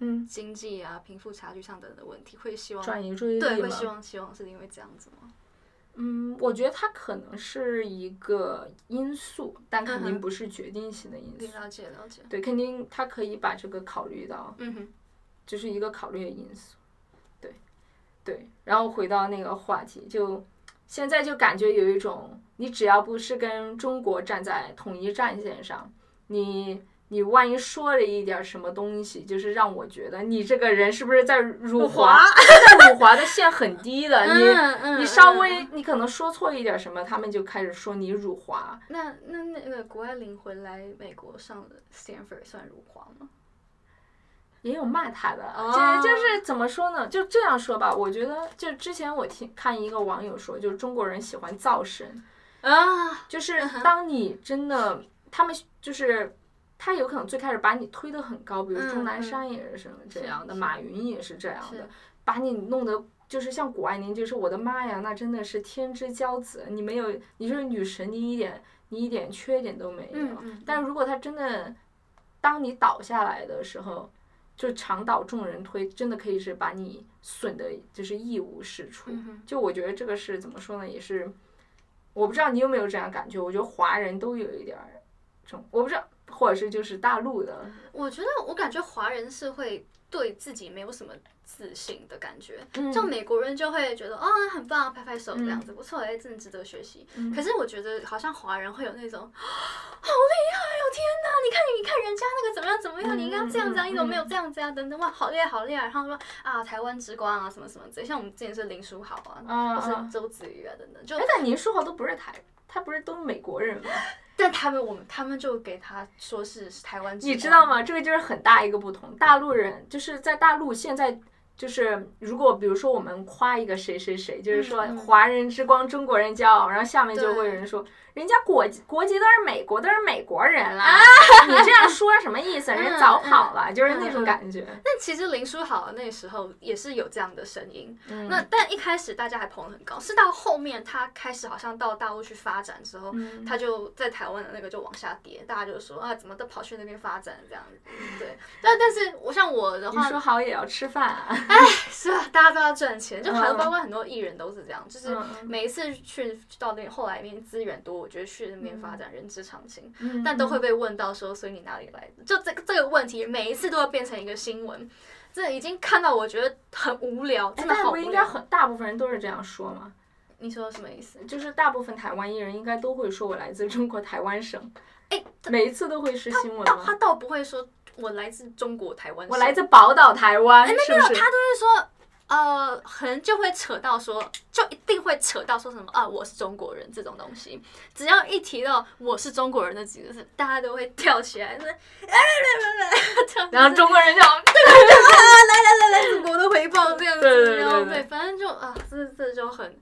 嗯，
经济啊、贫富差距上等的问题，会希望
转移注意力
对，
嘛
会希望希望是因为这样子吗？
嗯，我觉得它可能是一个因素，但肯定不是决定性的因素。
了解了解，
对，肯定他可以把这个考虑到，
嗯哼，
就是一个考虑的因素。对，对，然后回到那个话题，就现在就感觉有一种，你只要不是跟中国站在统一战线上，你你万一说了一点什么东西，就是让我觉得你这个人是不是在辱华？在辱华的线很低的，你。你稍
嗯
微，你可能说错一点什么，他们就开始说你辱华。
那那那个谷爱凌回来美国上的 Stanford 算辱华吗？
也有骂他的，
哦
就就是怎么说呢？就这样说吧，我觉得就之前我听看一个网友说，就是中国人喜欢造神，
啊，
就是当你真的他们就是他有可能最开始把你推得很高，比如
嗯
钟南
嗯
山也是什么这样的，
是
马云也是这样的，把你弄得。就是像谷爱凌，就是我的妈呀，那真的是天之骄子，你没有，你是女神，你一点你一点缺点都没有。
嗯嗯，
但如果他真的，当你倒下来的时候，就长倒众人推，真的可以是把你损的，就是一无是处。
嗯哼
就我觉得这个是怎么说呢，也是，我不知道你有没有这样感觉，我觉得华人都有一点儿这种，我不知道，或者是就是大陆的，
我觉得我感觉华人是会对自己没有什么自信的感觉，
嗯
像美国人就会觉得啊、很棒，拍拍手这样子，不错哎，真的值得学习。
嗯
可是我觉得好像华人会有那种，好厉害哦，天哪！你看你看人家那个怎么样怎么样，你应该这样子啊，
嗯
你怎么没有这样子啊？等等哇，好厉害好厉害！然后说啊，台湾之光啊，什么什么之类，像我们之前是林书豪啊，
啊
或是周子瑜啊等等，就
哎，但林书豪都不是台，他不是都美国人吗？
但他们我们他们就给他说是是台湾，
你知道吗？这个就是很大一个不同。大陆人就是在大陆现在。就是如果比如说我们夸一个谁谁谁，就是说华人之光，中国人骄傲，然后下面就会有人说，人家国籍国籍都是美国，都是美国人啦，
啊
你这样说什么意思？人家早跑了，就是那种感觉。
但其实林书豪那时候也是有这样的声音，
嗯
那但一开始大家还捧得很高，是到后面他开始好像到大陆去发展之后，
嗯
他就在台湾的那个就往下跌，大家就说啊，怎么都跑去那边发展这样子，对。但但是我像我的话
你说，好也要吃饭啊，
是啊，大家都要赚钱，就还有
嗯
包括很多艺人都是这样，就是每一次去到那后来那边资源多，我觉得去那边发展人之常情。
嗯
但都会被问到说，所以你哪里来的？就这个这个问题，每一次都会变成一个新闻，这已经看到我觉得很无聊，
哎
真的好无
但不应该。很大部分人都是这样说吗？
你说什么意思？
就是大部分台湾艺人应该都会说我来自中国台湾省，
哎，
每一次都会是新闻
倒他？倒不会说我来自中国台湾，
我来自宝岛台湾，是不是？
他都是说，呃，可能就会扯到说，就一定会扯到说什么啊，我是中国人这种东西。只要一提到我是中国人那几个字，大家都会跳起来，说，哎这样子
然后中国人就
来来来来，祖国的回报这样子，
对对对
然后
对对
反正就啊，这这就很，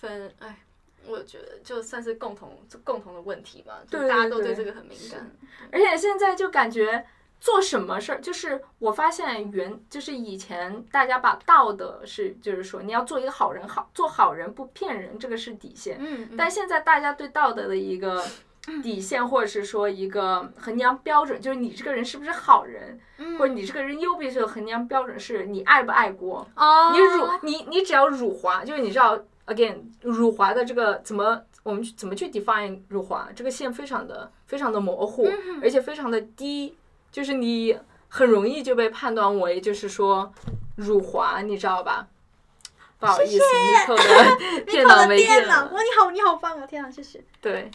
反正哎。我觉得就算是共同共同的问题吧，就
对对
大家都对
对
这个很敏感。
而且现在就感觉做什么事儿，就是我发现原就是以前大家把道德是就是说你要做一个好人，好做好人不骗人，这个是底线。
嗯，嗯
但现在大家对道德的一个 底线，或者是说一个衡量标准，就是你这个人是不是好人，
嗯
或者你这个人优不优秀的衡量标准是你爱不爱国。
哦，
你辱你你只要辱华，就是你知道 again 辱华的这个怎么我们去怎么去 define 辱华，这个线非常的非常的模糊，
嗯
而且非常的低，就是你很容易就被判断为就是说辱华，你知道吧？不好意思 c o 的 电脑没电了。
哇，你好，你好棒啊！天啊，谢谢。
对，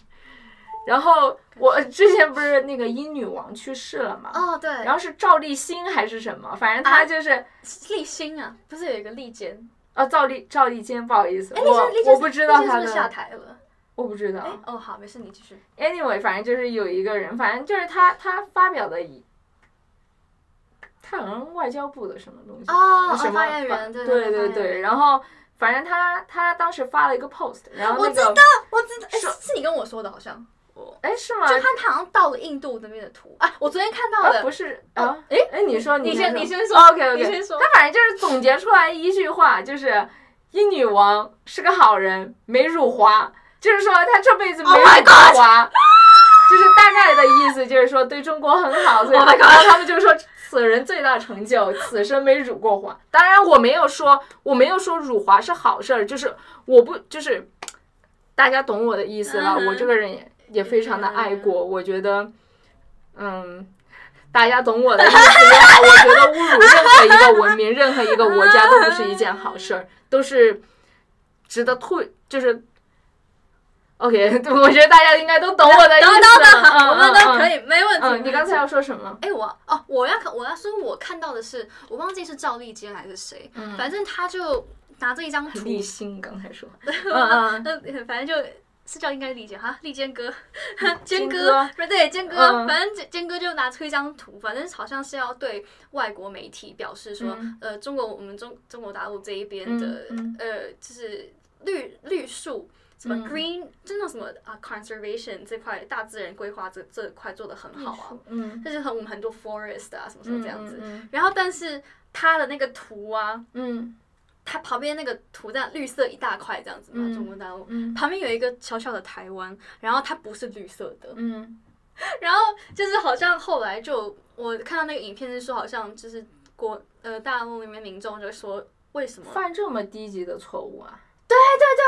然后我之前不是那个英女王去世了嘛？
哦，对，
然后是赵立新还是什么？反正他就是、
立新啊，不是有一个立坚？
啊，赵立赵立坚，不好意思，
哎，
我我不知道他
是下，台了？
我不知道
哎。，哦，好，没事，你继续。
Anyway，反正就是有一个人，反正就是他他发表的一，他好像外交部的什么东西
哦
什么
发言人对
对
对
对然后反正他他当时发了一个 post，然后那个
我知道，我知道，哎，
是
是你跟我说的，好像。我
哎是吗？
就他他好像到了印度那边的图啊，我昨天看到
啊
的。
不是
哦
啊，
哎
哎你说
你
先
先你先说
OK OK，
你先说
他反正就是总结出来一句话，就是英女王是个好人，没辱华，就是说他这辈子没
Oh
辱华。就是大概的意思，就是说对中国很好，所以
Oh my
然后他们就说此人最大成就，此生没辱过华。当然我没有说，我没有说辱华是好事儿，就是我不就是大家懂我的意思了。
嗯
我这个人也也非常的爱国，我觉得，嗯。大家懂我的意思也好，我觉得侮辱任何一个文明、任何一个国家都不是一件好事儿，都是值得退，就是。OK，我觉得大家应该都懂我的意
等
思
等等，
嗯
我们都可
以。
没问题。
嗯，你刚才要说什么？
哎、我哦，我要看，我要说，我看到的是，我忘记是赵丽坚还是谁，
嗯
反正他就拿着一张图，
立新刚才说，嗯
反正就是叫应该丽坚哈，立坚哥，
坚
坚
哥
不对，坚哥，
嗯
反正坚坚哥就拿出一张图，反正好像是要对外国媒体表示说，
嗯
呃，中国我们中中国大陆这一边的，
嗯
呃，就是绿绿树。什么
嗯
green，、就那种什么啊，conservation 这块大自然规划这这块做的很好啊，
嗯，
就是很我们很多 forest 啊什么什么这样子。
嗯
然后但是它的那个图啊，
嗯
它旁边那个图这样绿色一大块这样子嘛，
嗯
中国大陆。
嗯
旁边有一个小小的台湾，然后它不是绿色的，
嗯
然后就是好像后来就我看到那个影片是说，好像就是国呃大陆里面民众就说为什么？
犯这么低级的错误啊？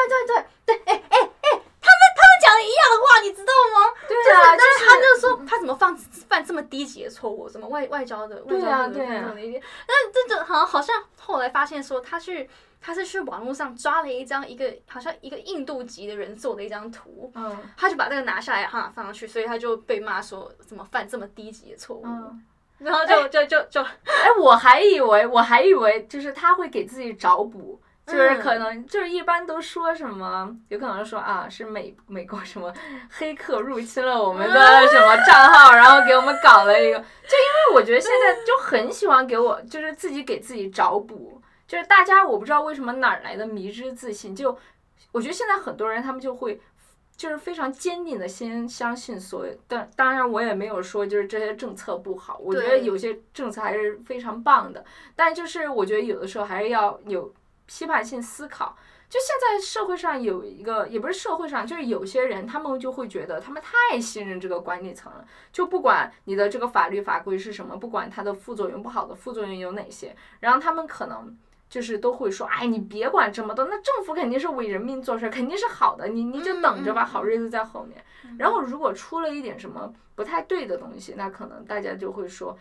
对对对哎哎哎，他们他们讲的一样的话，你知道吗？
对
就是，
啊，
但是他就说他怎么犯犯这么低级的错误，什么外外交的外交部的
对啊
这样的一点，但这个好像好像后来发现说他去他是去网络上抓了一张一个好像一个印度籍的人做的一张图，
嗯
他就把这个拿下来哈放上去，所以他就被骂说怎么犯这么低级的错误，
嗯。
然后就就就就
哎，我还以为我还以为就是他会给自己找补，就是
嗯
可能就是一般都说什么，有可能说啊是美美国什么黑客入侵了我们的什么账号，然后给我们搞了一个，就因为我觉得现在就很喜欢给我就是自己给自己找补，就是大家我不知道为什么哪儿来的迷之自信，就我觉得现在很多人他们就会。就是非常坚定的先相信所有，但当然我也没有说就是这些政策不好，我觉得有些政策还是非常棒的，但就是我觉得有的时候还是要有批判性思考。就现在社会上有一个，也不是社会上，就是有些人他们就会觉得他们太信任这个管理层了，就不管你的这个法律法规是什么，不管它的副作用不好的副作用有哪些，然后他们可能。就是都会说，哎，你别管这么多，那政府肯定是为人民做事，肯定是好的，你你就等着吧，好日子在后面。然后如果出了一点什么不太对的东西，那可能大家就会说，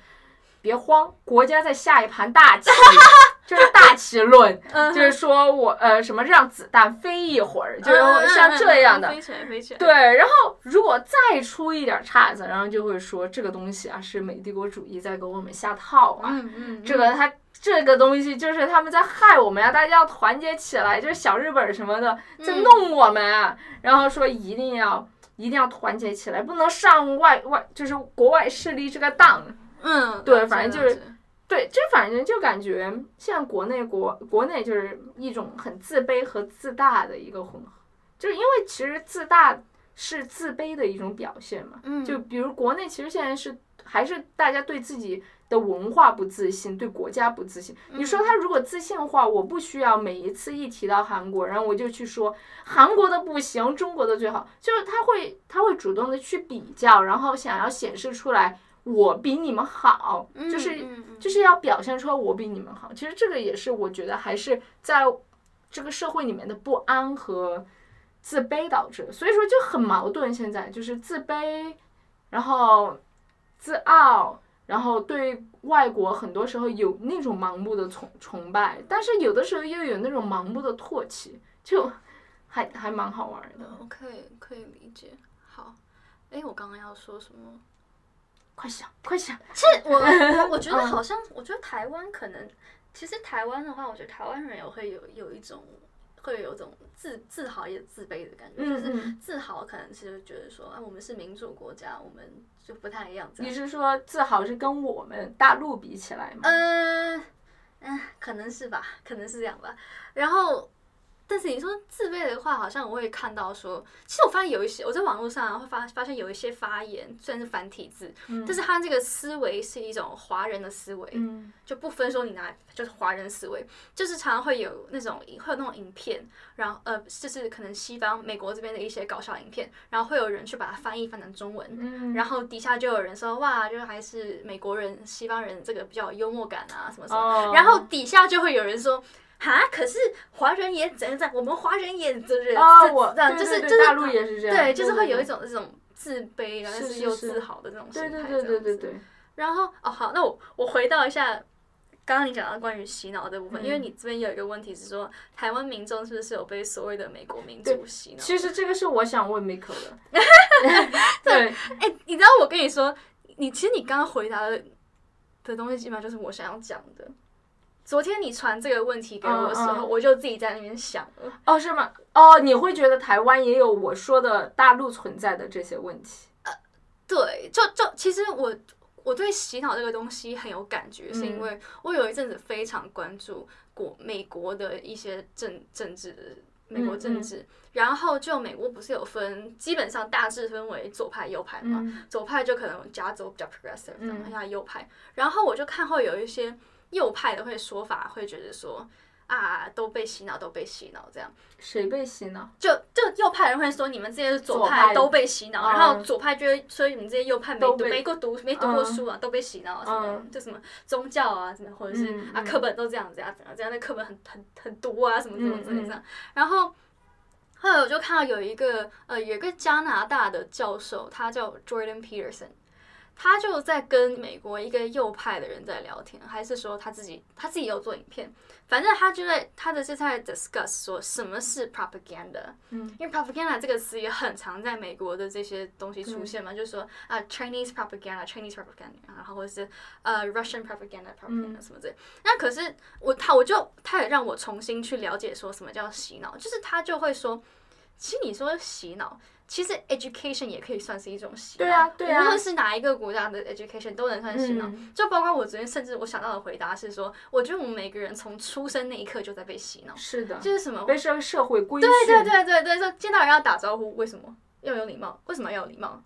别慌，国家在下一盘大棋，就是大 旗论，
嗯
就是说我呃什么让子弹飞一会儿，就是像这样的。
飞起来飞起来，
对，然后如果再出一点岔子，然后就会说这个东西啊是美帝国主义在给我们下套啊，
嗯嗯，
这个他这个东西就是他们在害我们呀，大家要团结起来，就是小日本什么的在
嗯
弄我们啊，然后说一定要一定要团结起来，不能上外外就是国外势力这个当。
嗯，
对反正就是对，这反正就感觉现在国内国国内就是一种很自卑和自大的一个混合，就是因为其实自大是自卑的一种表现嘛。
嗯，
就比如国内其实现在是还是大家对自己的文化不自信，对国家不自信。你说他如果自信的话，我不需要每一次一提到韩国，然后我就去说韩国的不行，中国的最好，就是他会他会主动的去比较，然后想要显示出来我比你们好，就是。就是要表现出来我比你们好。其实这个也是我觉得还是在这个社会里面的不安和自卑导致的，所以说就很矛盾。现在就是自卑，然后自傲，然后对外国很多时候有那种盲目的崇崇拜，但是有的时候又有那种盲目的唾弃，就还还蛮好玩的。
我，可以可以理解。好，哎，我刚刚要说什么？
快想，快想！
是我我我觉得
嗯
好像，我觉得台湾可能其实台湾的话，我觉得台湾人也会有有一种会有一种自自豪也自卑的感觉，就是
嗯
自豪可能是觉得说啊，我们是民主国家，我们就不太一样
你。是说自豪是跟我们大陆比起来吗？
呃，嗯，可能是吧，可能是这样吧。然后，但是你说自卑的话，好像我会看到说，其实我发现有一些我在网络上啊会发发现有一些发言虽然是繁体字，但是他这个思维是一种华人的思维，
嗯
就不分说你拿就是华人思维，就是常常会有那种会有那种影片，然后呃，就是可能西方美国这边的一些搞笑影片，然后会有人去把它翻译翻成中文，
嗯
然后底下就有人说哇，就是还是美国人、西方人这个比较有幽默感啊，什么什么。
哦
然后底下就会有人说，哈，可是华人也怎样怎样，我们华人也这这
哦，
这
我
这样，
对
就是
大陆也是这样，
对，就是会有一种这种自卑，然后
是
又自豪的这种心态。
对对对对对
然后哦好，那我我回到一下。刚刚你讲到关于洗脑的部分，因为
嗯
你这边有一个问题是说，台湾民众是不是有被所谓的美国民
对
主洗脑？
其实这个是我想问 Miko 的，对，
哎、你知道我跟你说，你其实你刚刚回答的的东西，基本上就是我想要讲的。昨天你传这个问题给我的时候，
嗯嗯
我就自己在那边想了。
哦是吗？哦，你会觉得台湾也有我说的大陆存在的这些问题？
呃对，就就其实我我对洗脑这个东西很有感觉，是因为我有一阵子非常关注国美国的一些政政治美国政治，然后就美国不是有分，基本上大致分为左派右派嘛，
嗯
左派就可能加州比较 progressive，
嗯
然后下右派，然后我就看后有一些右派的会说法，会觉得说啊都被洗脑，都被洗脑这样。
谁被洗脑？
就就右派人会说你们这些左
左派
派都被洗脑，
嗯
然后左派就会说你们这些右派没读没过读没读过
嗯
书啊，都被洗脑啊，什么
嗯
就什么宗教啊，什么或者是啊课本都这样子啊，怎样怎样，那课本很很很毒啊，什么什么之类这样。然后后来我就看到有一个呃有一个加拿大的教授，他叫 Jordan Peterson。他就在跟美国一个右派的人在聊天，还是说他自己他自己有做影片，反正他就在他的是在 discuss 说什么是 propaganda，
嗯，
因为 propaganda 这个词也很常在美国的这些东西出现嘛，就是说啊 Chinese propaganda，Chinese propaganda，然后或者是呃 Russian propaganda propaganda 什么之类。那可是我他我就他也让我重新去了解说什么叫洗脑，就是他就会说，其实你说洗脑。其实 education 也可以算是一种洗脑，
对啊对啊
无论是哪一个国家的 education 都能算洗脑。
嗯
就包括我昨天，甚至我想到的回答是说，我觉得我们每个人从出生那一刻就在被洗脑，
是的，
就是什么
被这个社会规训。
对对对对对，说见到人要打招呼，为什么要有礼貌？为什么要有礼貌？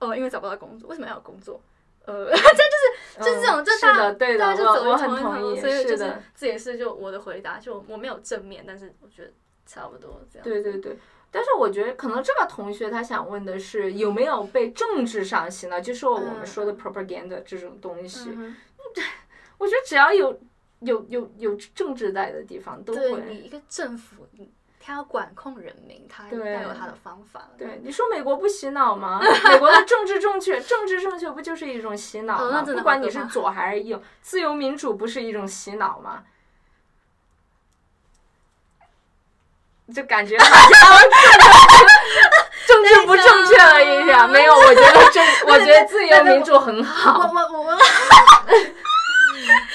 呃，因为找不到工作，为什么要有工作？呃，这就是就是这种，
嗯
就是大
的，对的，
就
我我
走一同一
很同意，
条路，所以就是这也是就我的回答，就我没有正面，但是我觉得差不多这样。
对对对。但是我觉得可能这个同学他想问的是有没有被政治上洗脑，就是我们说的 propaganda 这种东西。
嗯
我觉得只要有有有有政治在的地方都会。
你一个政府，你他要管控人民，他应该有他的方法。
对，你说美国不洗脑吗？美国的政治正确，政治正确不就是一种洗脑吗？不管你是左还是右，自由民主不是一种洗脑吗？就感觉好像 政治不正确了一下，没有，我觉得正，我觉得自由民主很好，
我我我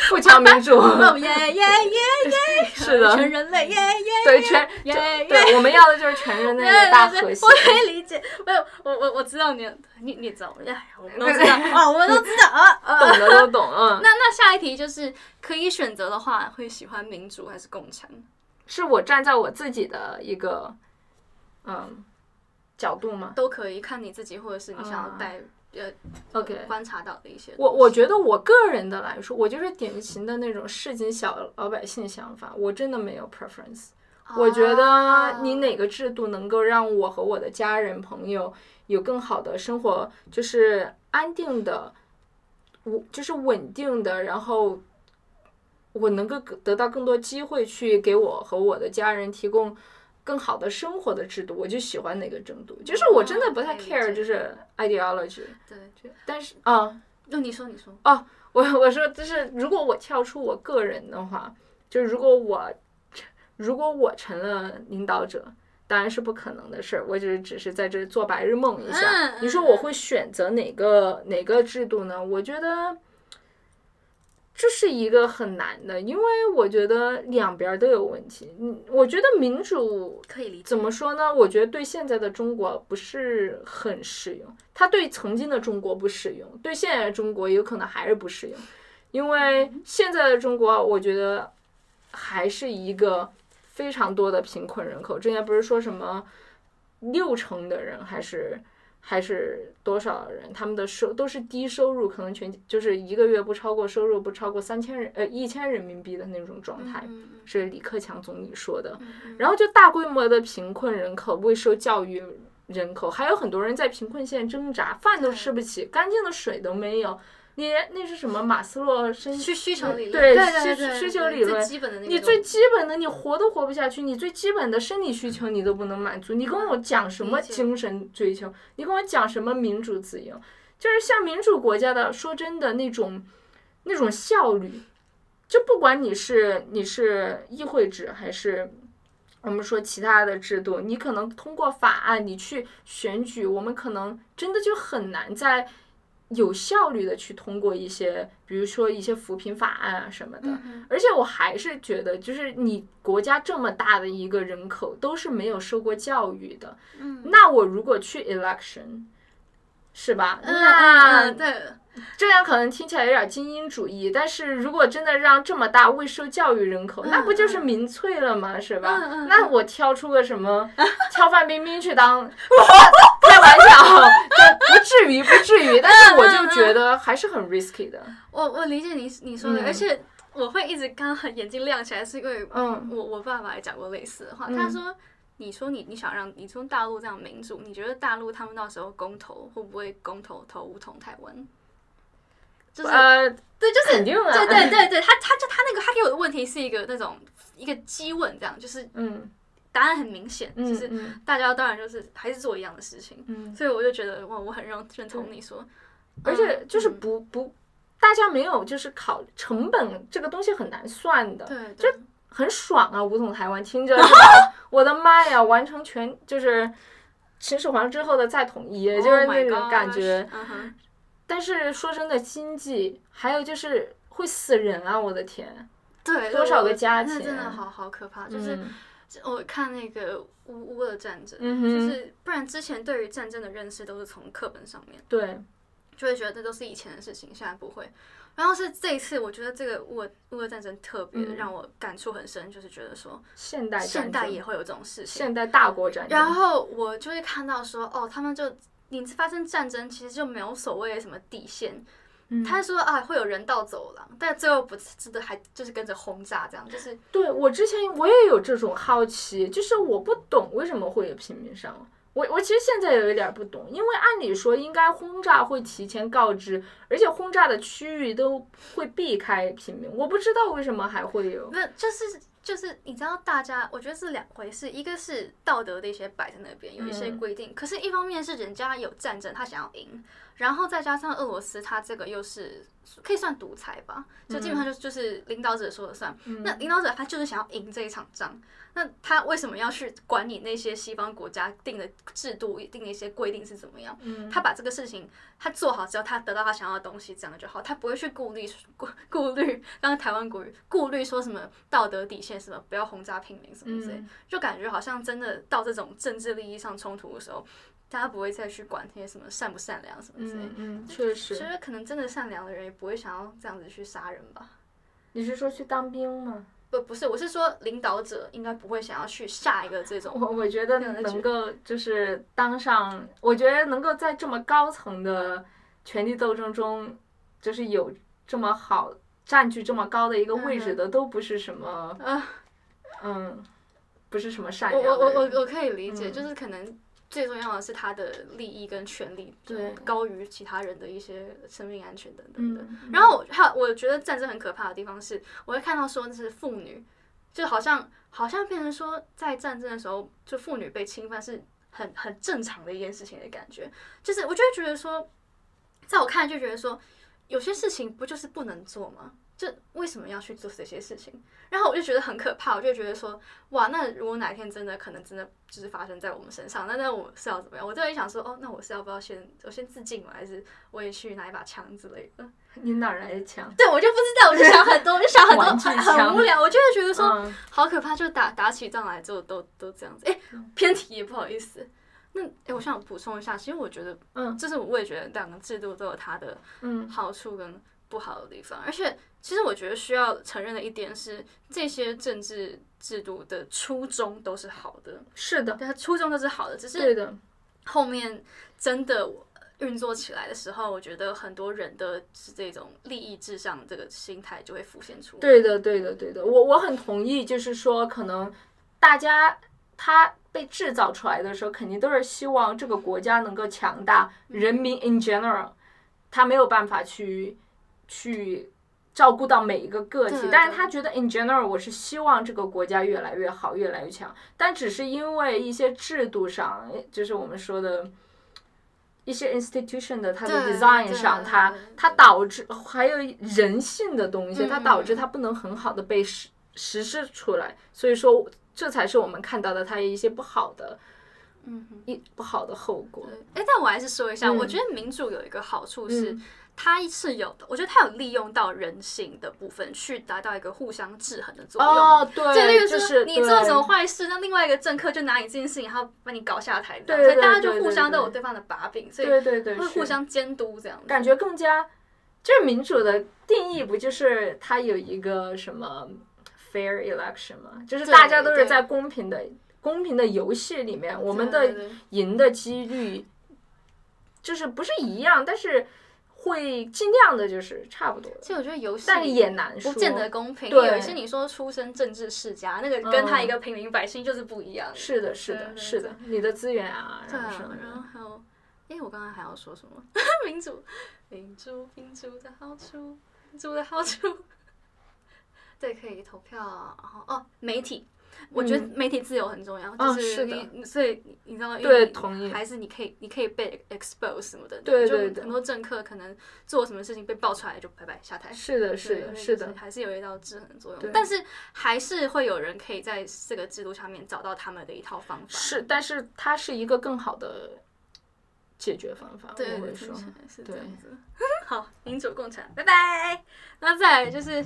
富强民主，
我耶耶耶耶，
是的
全人类耶耶
对全。对，我们要的就是全人类的大和谐
我。可以理解，没有，我我我知道你，你你也知道，哎，我们都知道啊，我们都知道啊。啊
懂的都懂，嗯，
那那下一题就是，可以选择的话，会喜欢民主还是共产？
是我站在我自己的一个嗯角度吗
都可以，看你自己，或者是你想要带呃
？OK，
观察到的一些。
我我觉得我个人的来说，我就是典型的那种市井小老百姓想法，我真的没有 preference。我觉得你哪个制度能够让我和我的家人朋友有更好的生活，就是安定的，我就是稳定的，然后我能够得到更多机会去给我和我的家人提供更好的生活的制度，我就喜欢哪个制度。就是我真的不太 care，就是 ideology。
对，
但是啊，
那你说你说哦，
我我说就是，如果我跳出我个人的话，就是如果我如果我成了领导者，当然是不可能的事儿。我只是只是在这做白日梦一下。
嗯
你说我会选择哪个哪个制度呢？我觉得这是一个很难的，因为我觉得两边儿都有问题。嗯，我觉得民主
可以理解。
怎么说呢？我觉得对现在的中国不是很适用，它对曾经的中国不适用，对现在的中国有可能还是不适用，因为现在的中国，我觉得还是一个非常多的贫困人口。之前不是说什么六成的人还是还是多少人，他们的收都是低收入，可能全就是一个月不超过收入不超过三千人呃一千人民币的那种状态，是李克强总理说的。
嗯
然后就大规模的贫困人口、未受教育人口，还有很多人在贫困线挣扎，饭都吃不起，干净的水都没有。你那是什么马斯洛生
需需求理论，
对
对对对，
需求
对
理论
最基本的那个
你最基本的，你活都活不下去，你最基本的生理需求你都不能满足，你跟我讲什么精神追求？你跟我讲什么民主自由？就是像民主国家的，说真的那种那种效率，就不管你是你是议会制还是我们说其他的制度，你可能通过法案你去选举，我们可能真的就很难在有效率的去通过一些，比如说一些扶贫法案啊什么的。
嗯
而且我还是觉得，就是你国家这么大的一个人口都是没有受过教育的，
嗯
那我如果去 election，是吧？
嗯
那
嗯对，
这样可能听起来有点精英主义，但是如果真的让这么大未受教育人口，那不就是民粹了吗？是吧？那我挑出个什么 挑范冰冰去当，开玩笑，就不至于不至于，但是我就觉得还是很 risky 的。
我我理解你你说的，
嗯
而且我会一直刚刚眼睛亮起来，是因为
嗯
我我爸爸也讲过类似的话，
嗯
他说。你说你你想让你从大陆这样民主，你觉得大陆他们到时候公投会不会公投投武统台湾？就是、
呃，
对，就是
肯定啊，
对对 对对，他他就他那个他给我的问题是一个那种一个激问，这样就是
嗯。
答案很明显，
嗯
就是
嗯。
大家当然就是还是做一样的事情，
嗯，
所以我就觉得哇，我很认认同你说，
而且就是
嗯。
不不，大家没有就是考成本这个东西很难算的，
对，对。
很爽啊！武统台湾听着？我的妈呀，完成全就是秦始皇之后的再统一，就是
Oh
那种感觉。但是说真的，经济还有就是会死人啊！我的天，
对，
多少个家庭
那真的好好可怕，就是
嗯
我看那个乌乌的战争，
嗯
就是不然之前对于战争的认识都是从课本上面，
对，
就会觉得这都是以前的事情，现在不会。然后是这一次，我觉得这个乌俄乌俄战争特别
嗯
让我感触很深，就是觉得说
现代
现代也会有这种事情。
现代大国战争，
然后我就会看到说，哦，他们就你发生战争，其实就没有所谓的什么底线。
嗯
他说啊，会有人道走廊，但最后不真的还就是跟着轰炸这样，就是
对我之前我也有这种好奇，就是我不懂为什么会有平民伤亡。我我其实现在有一点儿不懂，因为按理说应该轰炸会提前告知，而且轰炸的区域都会避开平民，我不知道为什么还会有。
那就是就是你知道，大家我觉得是两回事，一个是道德的一些摆在那边有一些
嗯。
规定，可是一方面是人家有战争，他想要赢，然后再加上俄罗斯，他这个又是可以算独裁吧，就基本上就就是领导者说了算。那领导者他就是想要赢这一场仗，那他为什么要去管你那些西方国家定的制度、定的一些规定是怎么样？
嗯
他把这个事情他做好之后，他得到他想要的东西，这样就好，他不会去顾虑顾顾虑，刚刚台湾国语顾虑说什么道德底线什么，不要轰炸平民什么之类，
嗯
就感觉好像真的到这种政治利益上冲突的时候，大家不会再去管那些什么善不善良什么之类。
嗯嗯，确实
其实可能真的善良的人也不会想要这样子去杀人吧？
你是说去当兵吗？
不，不是，我是说领导者应该不会想要去下一个这种。
我我觉得能够就是当上，我觉得能够在这么高层的权力斗争中，就是有这么好占据这么高的一个位置的，都不是什么
啊，
嗯，不是什么善良。
我我我我可以理解，
嗯
就是可能最重要的是他的利益跟权利，
对
高于其他人的一些生命安全等等的。
嗯，
然后我还有我觉得战争很可怕的地方是，我会看到说就是妇女，就好像好像变成说在战争的时候，就妇女被侵犯是很很正常的一件事情的感觉，就是我就会觉得说，在我看来就觉得说，有些事情不就是不能做吗？就为什么要去做这些事情？然后我就觉得很可怕，我就觉得说，哇，那如果哪天真的可能真的就是发生在我们身上，那那我是要怎么样？我就会想说，哦，那我是要不要先我先自尽嘛？还是我也去拿一把枪之类的？
你哪来的枪？
对，我就不知道，我就想很多，我就想很多，很很无聊，我就会觉得说，
嗯
好可怕，就打打起仗来之后都都这样子。哎、偏题也不好意思。那哎、诶我想补充一下，其实我觉得，
嗯
就是我也觉得两个制度都有它的
嗯
好处跟不好的地方，而且其实我觉得需要承认的一点是，这些政治制度的初衷都是好的，
是的，
对，它初衷都是好的，只是
对的，
后面真的运作起来的时候，我觉得很多人的是这种利益至上这个心态就会浮现出来。
对的，对的，对的，我我很同意，就是说，可能大家他被制造出来的时候，肯定都是希望这个国家能够强大，人民 in general，他没有办法去去照顾到每一个个体。
对，
但是他觉得 in general，我是希望这个国家越来越好，越来越强，但只是因为一些制度上，就是我们说的。一些 institution 的它的 design 上，它它导致还有人性的东西，它
嗯
导致它不能很好的被实实施出来，所以说这才是我们看到的它一些不好的
嗯哼。
一不好的后果。
哎，但我还是说一下，
嗯。
我觉得民主有一个好处是
嗯，
它是有的，我觉得它有利用到人性的部分，去达到一个互相制衡的作用。
哦，
就例
对，
如说
就是
你做了什么
对
坏事，那另外一个政客就拿你这件事情，然后把你搞下台，
对对
所以大家就
对对
互相都有
对
对方的把柄，所以
对对对，
会互相监督这样子。
感觉更加，就是民主的定义不就是它有一个什么 fair election 吗？就是大家都是在公平的公平的游戏里面，我们的
对对对
赢的几率就是不是一样，但是会尽量的就是差不多，
其实我觉得游戏
但也难说。
不见得公平，
对
有一些你说出身政治世家，那个跟他
嗯
一个平民百姓就是不一样。
是的，是的，是的，你的资源啊，然后什么，
然后还有，哎，我刚刚还要说什么？民主，民主，民主的好处，民主的好处。对，可以投票，然后哦，媒体，我觉得媒体自由很重要，
嗯
就是你，所以你你知道，因
对同意。
还是你可以，你可以被 expose 什么的，
对
就
对对。
很多政客可能做什么事情被爆出来就拜拜下台，
是的，是的，是的，
就还是有一道制衡作用，但是还是会有人可以在这个制度上面找到他们的一套方法，
是，但是它是一个更好的解决方法，
对，是这
对
样子。好，民主共产，拜拜。那再来就是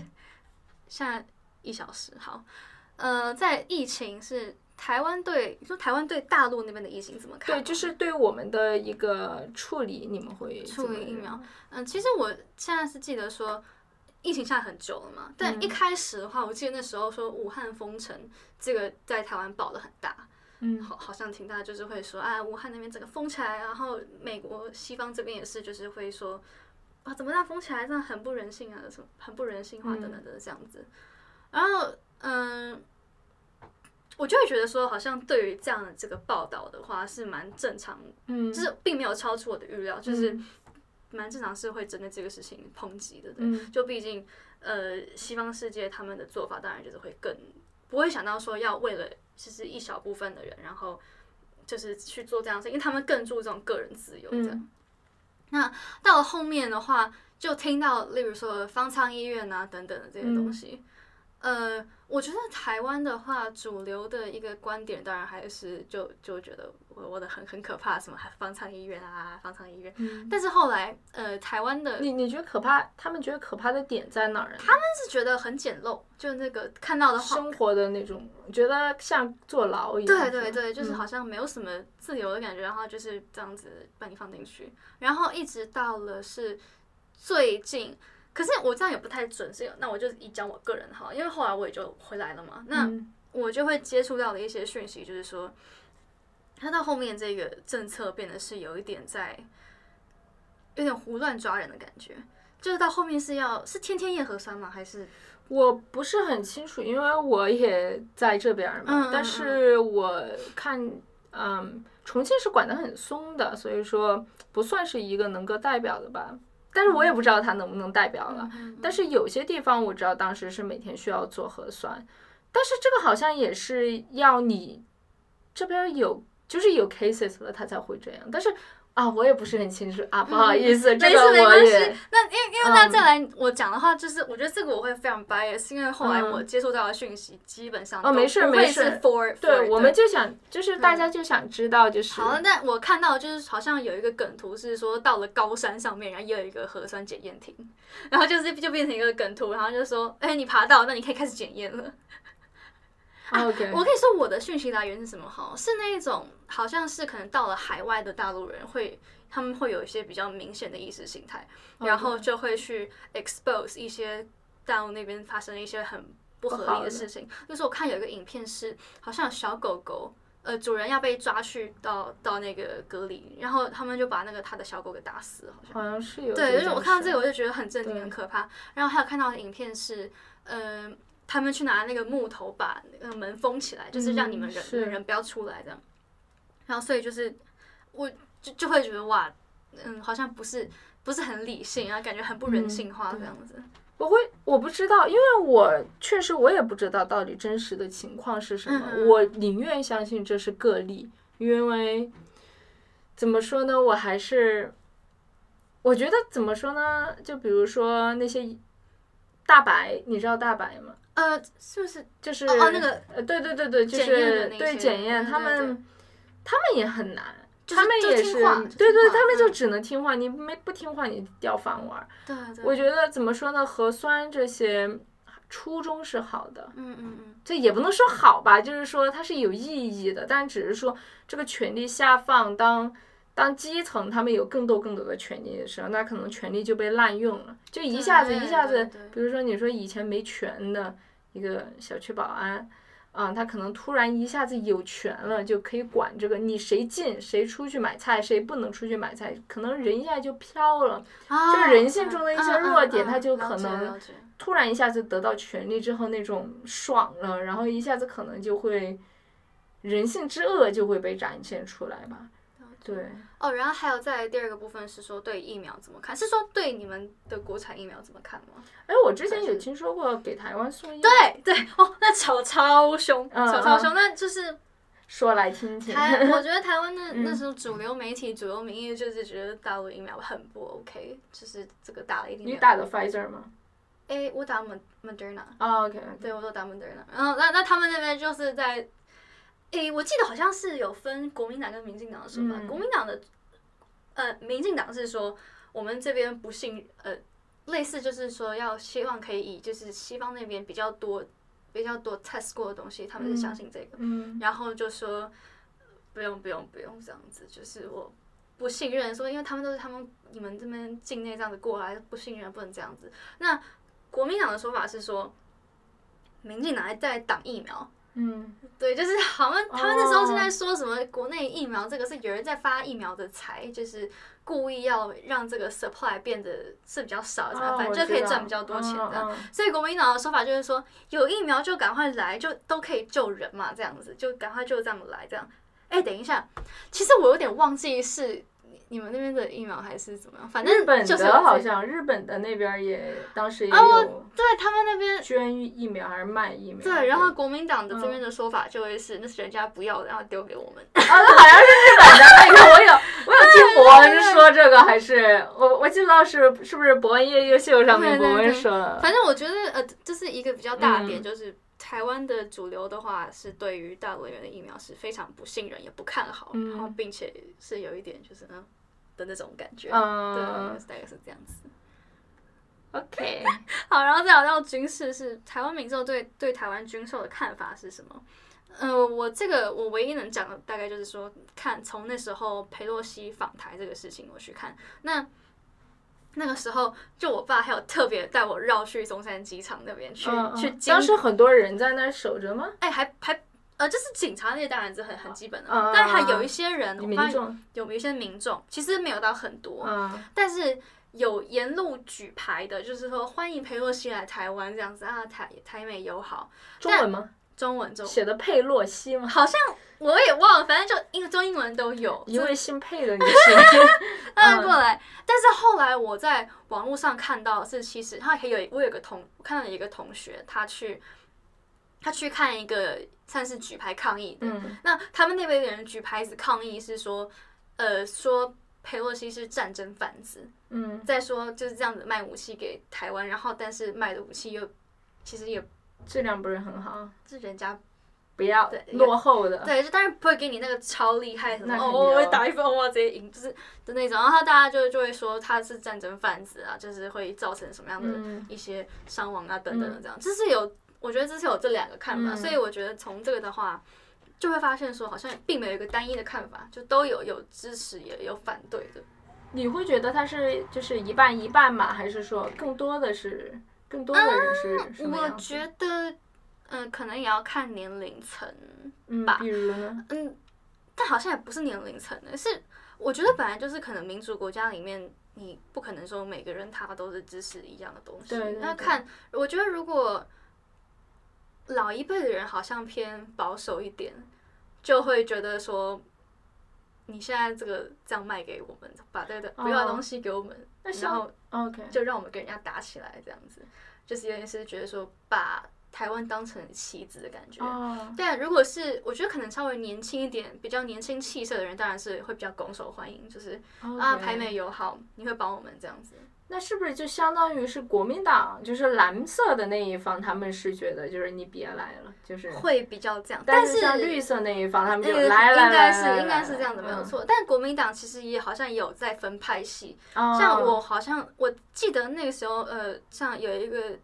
现在一小时，好，呃，在疫情是台湾对你说台湾对大陆那边的疫情怎么看？
对，就是对我们的一个处理，你们会
处理疫苗
样
嗯，其实我现在是记得说。疫情下很久了嘛，但一开始的话，我记得那时候说武汉封城，这个在台湾爆的很大，
嗯，
好，好像挺大，就是会说啊，武汉那边整个封起来，然后美国西方这边也是，就是会说啊，怎么样封起来，这样很不人性啊，什么很不人性化等等的这样子。然后嗯，我就会觉得说，好像对于这样的这个报道的话，是蛮正常，
嗯，
就是并没有超出我的预料，就是
嗯
蛮正常是会针对这个事情抨击的，对。
嗯
就毕竟，呃，西方世界他们的做法当然就是会更不会想到说要为了就是一小部分的人，然后就是去做这样的事，因为他们更注重个人自由这样。
嗯
那到了后面的话，就听到例如说方舱医院啊等等的这些东西。呃，我觉得台湾的话，主流的一个观点，当然还是就就觉得我我的很很可怕，什么方舱医院啊，方舱医院。
嗯
但是后来，呃，台湾的
你你觉得可怕？他们觉得可怕的点在哪儿？
他们是觉得很简陋，就那个看到的话，
生活的那种，觉得像坐牢一样。
对对对，就是
嗯
好像没有什么自由的感觉，然后就是这样子把你放进去，然后一直到了是最近，可是我这样也不太准，是那我就以讲我个人哈，因为后来我也就回来了嘛，那
嗯
我就会接触到的一些讯息，就是说，他到后面这个政策变得是有一点在，有点胡乱抓人的感觉，就是到后面是要是天天验核酸吗？还是
我不是很清楚，因为我也在这边嘛。但是我看，嗯，重庆是管得很松的，所以说不算是一个能够代表的吧。但是我也不知道它能不能代表了。
嗯
但是有些地方我知道当时是每天需要做核酸，但是这个好像也是要你这边有就是有 cases 了，他才会这样。但是啊，我也不是很清楚啊，不好意思，这
没
个我
事没关系。那因为因为那
嗯。
再来我讲的话，就是我觉得这个我会非常 bias，因为后来
嗯。
我接触到的讯息基本上
哦没事没事
是 for
对我们就想，就是大家就想知道，就是
好，那我看到就是好像有一个梗图是说到了高山上面，然后也有一个核酸检验亭，然后就是就变成一个梗图，然后就说，哎、你爬到，那你可以开始检验了。
OK，
我可以说我的讯息来源是什么哈？是那一种好像是可能到了海外的大陆人会，他们会有一些比较明显的意识形态，然后就会去 expose 一些大陆那边发生的一些很不合理的事情。就是我看有一个影片是，好像有小狗狗。呃，主人要被抓去到到那个隔离，然后他们就把那个他的小狗给打死，好像。
好像是有
对，就是我看到这个
个，
我就觉得很震惊、很可怕。然后还有看到的影片是，呃，他们去拿那个木头把那个门封起来，就是让你们人、
嗯
人不要出来这样。然后所以就是我就就会觉得哇，嗯，好像不是不是很理性啊，感觉很不人性化
嗯
这样子。
我会我不知道，因为我确实我也不知道到底真实的情况是什么，我宁愿相信这是个例，因为怎么说呢，我还是我觉得怎么说呢，就比如说那些大白，你知道大白吗？
呃，是不是？
就是
哦哦那个
呃，对对对对，就是对检验，他们他们也很难。他们也是对对，他们就
嗯
只能听话，你没不听话，你掉饭碗儿。
对对，
我觉得怎么说呢，核酸这些初衷是好的，
嗯嗯嗯，
这也不能说好吧，就是说它是有意义的，但只是说这个权力下放，当当基层他们有更多更多的权利的时候，那可能权利就被滥用了，就一下子一下子比如说你说以前没权的一个小区保安。啊、他可能突然一下子有权了，就可以管这个，你谁进谁出去买菜，谁不能出去买菜，可能人一下就飘了。
啊
就人性中的一些弱点他就可能突然一下子得到权利之后那种爽了，然后一下子可能就会人性之恶就会被展现出来吧。对，
哦，然后还有在第二个部分是说对疫苗怎么看？是说对你们的国产疫苗怎么看吗？
哎，我之前有听说过给台湾送疫，
对对哦，那吵超凶，吵超凶，那就是
说来听听。
台，我觉得台湾那
嗯
那时候主流媒体、主流民意就是觉得大陆疫苗很不 OK，就是这个打了一定
你打的 Pfizer 吗？
哎，我打 Mod- Moderna，
哦，OK，
对我都打 Moderna，然后那那他们那边就是在，诶，我记得好像是有分国民党跟民进党的说法，
嗯
国民党的，呃，民进党是说我们这边不信，呃，类似就是说要希望可以以就是西方那边比较多比较多 test 过的东西，他们是相信这个，
嗯
然后就说不用不用不用这样子，就是我不信任，说因为他们都是他们你们这边境内这样子过来，不信任不能这样子。那国民党的说法是说，民进党还在挡疫苗。
嗯
对，就是好像他们那时候是
哦
在说什么国内疫苗这个是有人在发疫苗的财，就是故意要让这个 supply 变得是比较少反正就可以赚比较多钱这样。
嗯嗯
所以国民党的说法就是说，有疫苗就赶快来，就都可以救人嘛，这样子就赶快就这样来这样。哎，等一下，其实我有点忘记是你们那边的疫苗还是怎么样，反正
日本
就是
的好像日本的那边也当时也有
对他们那边
捐疫苗还是卖疫苗？
对，然后国民党的这
嗯
边的说法就会是，那是人家不要的，然后丢给我们。
啊，那好像是日本的那个，我有我有听 博恩说这个，还是我我记不到是是不是博恩夜夜秀上面伯
对对对
恩说的。
反正我觉得呃，这是一个比较大的点，
嗯
就是台湾的主流的话是对于大陆人的疫苗是非常不信任也不看好，
嗯
然后并且是有一点就是嗯的那种感觉，
嗯
对，大概是这样子。
OK，
好，然后再聊到军事，是台湾民众对对台湾军售的看法是什么？呃，我这个我唯一能讲的大概就是说，看从那时候佩洛西访台这个事情我去看，那那个时候就我爸还有特别带我绕去中山机场那边去、
嗯
去
当时很多人在那守着吗？
哎，还还呃，就是警察那些当然是很很基本的，
嗯
但还有一些人，我发现有一些民众其实没有到很多，
嗯
但是有沿路举牌的，就是说欢迎佩洛西来台湾这样子啊，台台美友好，
中文吗？
中文中
写的佩洛西吗？
好像我也忘了，反正就英中英文都有，
一位姓佩的女士。
当 然过来。但是后来我在网络上看到是，其实他还有我有个同我看到有一个同学，他去他去看一个算是举牌抗议的，
嗯
那他们那边的人举牌子抗议是说，呃，说佩洛西是战争贩子，
嗯，
再说就是这样子卖武器给台湾，然后但是卖的武器又其实也
质量不是很好，
是人家
不要
对
落后的。
对，就当然不会给你那个超厉害什么哦，我会
啊
打一分我直接赢，就是的那种。然后大家就就会说他是战争贩子啊，就是会造成什么样的
嗯
一些伤亡啊等等的这样。这是有，我觉得这是有这两个看法，
嗯
所以我觉得从这个的话。就会发现说，好像并没有一个单一的看法，就都有有支持也有反对的。
你会觉得他是就是一半一半吗？还是说更多的是更多的人是
我？觉得，嗯、可能也要看年龄层，
嗯
吧，
比如呢？
嗯，但好像也不是年龄层的，是我觉得本来就是可能民主国家里面，你不可能说每个人他都是支持一样的东西。
对
那看，我觉得如果老一辈的人好像偏保守一点，就会觉得说。你现在这个这样卖给我们，把这个不要的东西给我们，然后
OK，
就让我们跟人家打起来，这样子，就是有点是觉得说把台湾当成棋子的感觉。
哦，
但如果是我觉得可能稍微年轻一点、比较年轻气色的人，当然是会比较拱手欢迎，就是啊台美友好，你会帮我们这样子。
那是不是就相当于是国民党，就是蓝色的那一方，他们是觉得就是你别来了，就是。
会比较这样，
但
是
像绿色那一方，他们就
呃
来来来
应该是应该是这样子没有
嗯
错。但国民党其实也好像也有在分派系，
哦
像我好像我记得那个时候，呃，像有一个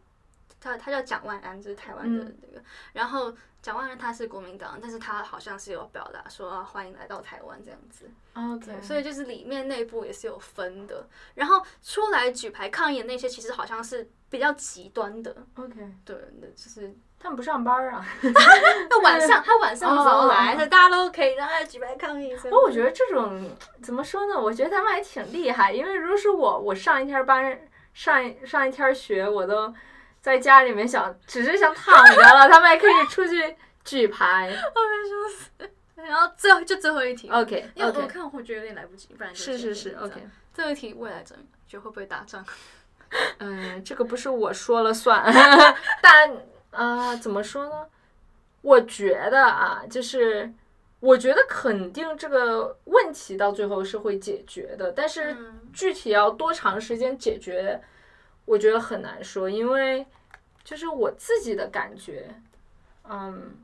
他他叫蒋万安，就是台湾的
嗯
那个，然后蒋万安他是国民党，但是他好像是有表达说、啊、欢迎来到台湾这样子
，OK，
所以就是里面内部也是有分的。然后出来举牌抗议的那些，其实好像是比较极端的
，OK，
对，那就是
他们不上班啊。
那晚上他晚上的时候来，
哦
所以大家都可以让他举牌抗议。
不过我觉得这种怎么说呢？我觉得他们还挺厉害，因为如果是我，我上一天班，上一上一天学，我都在家里面想，只是想躺着了，他们还可以出去举牌。
然后最后就最后一题
OK
因为我看我觉得有点来不及，不然就是
是是 OK。
最后一题未来怎么样？觉得会不会打仗？
嗯，这个不是我说了算，但啊、怎么说呢？我觉得啊，就是我觉得肯定这个问题到最后是会解决的，但是
嗯
具体要多长时间解决，我觉得很难说，因为就是我自己的感觉，嗯，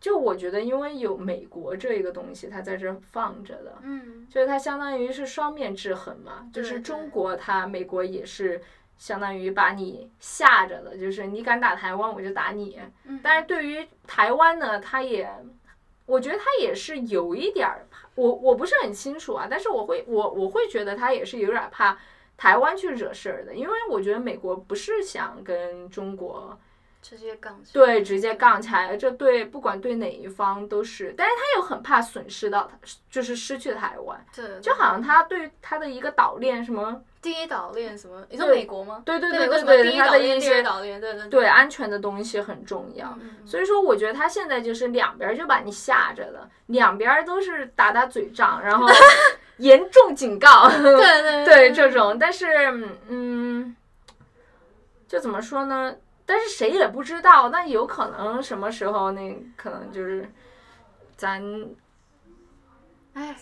就我觉得因为有美国这一个东西，它在这放着的，
嗯
就是它相当于是双面制衡嘛，就是中国它美国也是相当于把你吓着的，就是你敢打台湾我就打你。
嗯，
但是对于台湾呢，它也，我觉得它也是有一点儿怕，我我不是很清楚啊，但是我会我我会觉得它也是有点儿怕台湾去惹事儿的，因为我觉得美国不是想跟中国
直接杠起来。
对，直接杠起来，这对不管对哪一方都是，但是他又很怕损失到，就是失去台湾，
对，
就好像他对他的一个岛链什么，
第一岛链什么？你说美国吗？
对对对
对
对对，
什么第一岛链、
他的一些
岛链，对对
对安全的东西很重要。
嗯嗯
所以说，我觉得他现在就是两边儿就把你吓着了，两边儿都是打打嘴仗，然后严重警告，
对对
对这种，但是嗯，就怎么说呢？但是谁也不知道，那有可能什么时候那可能就是咱
哎，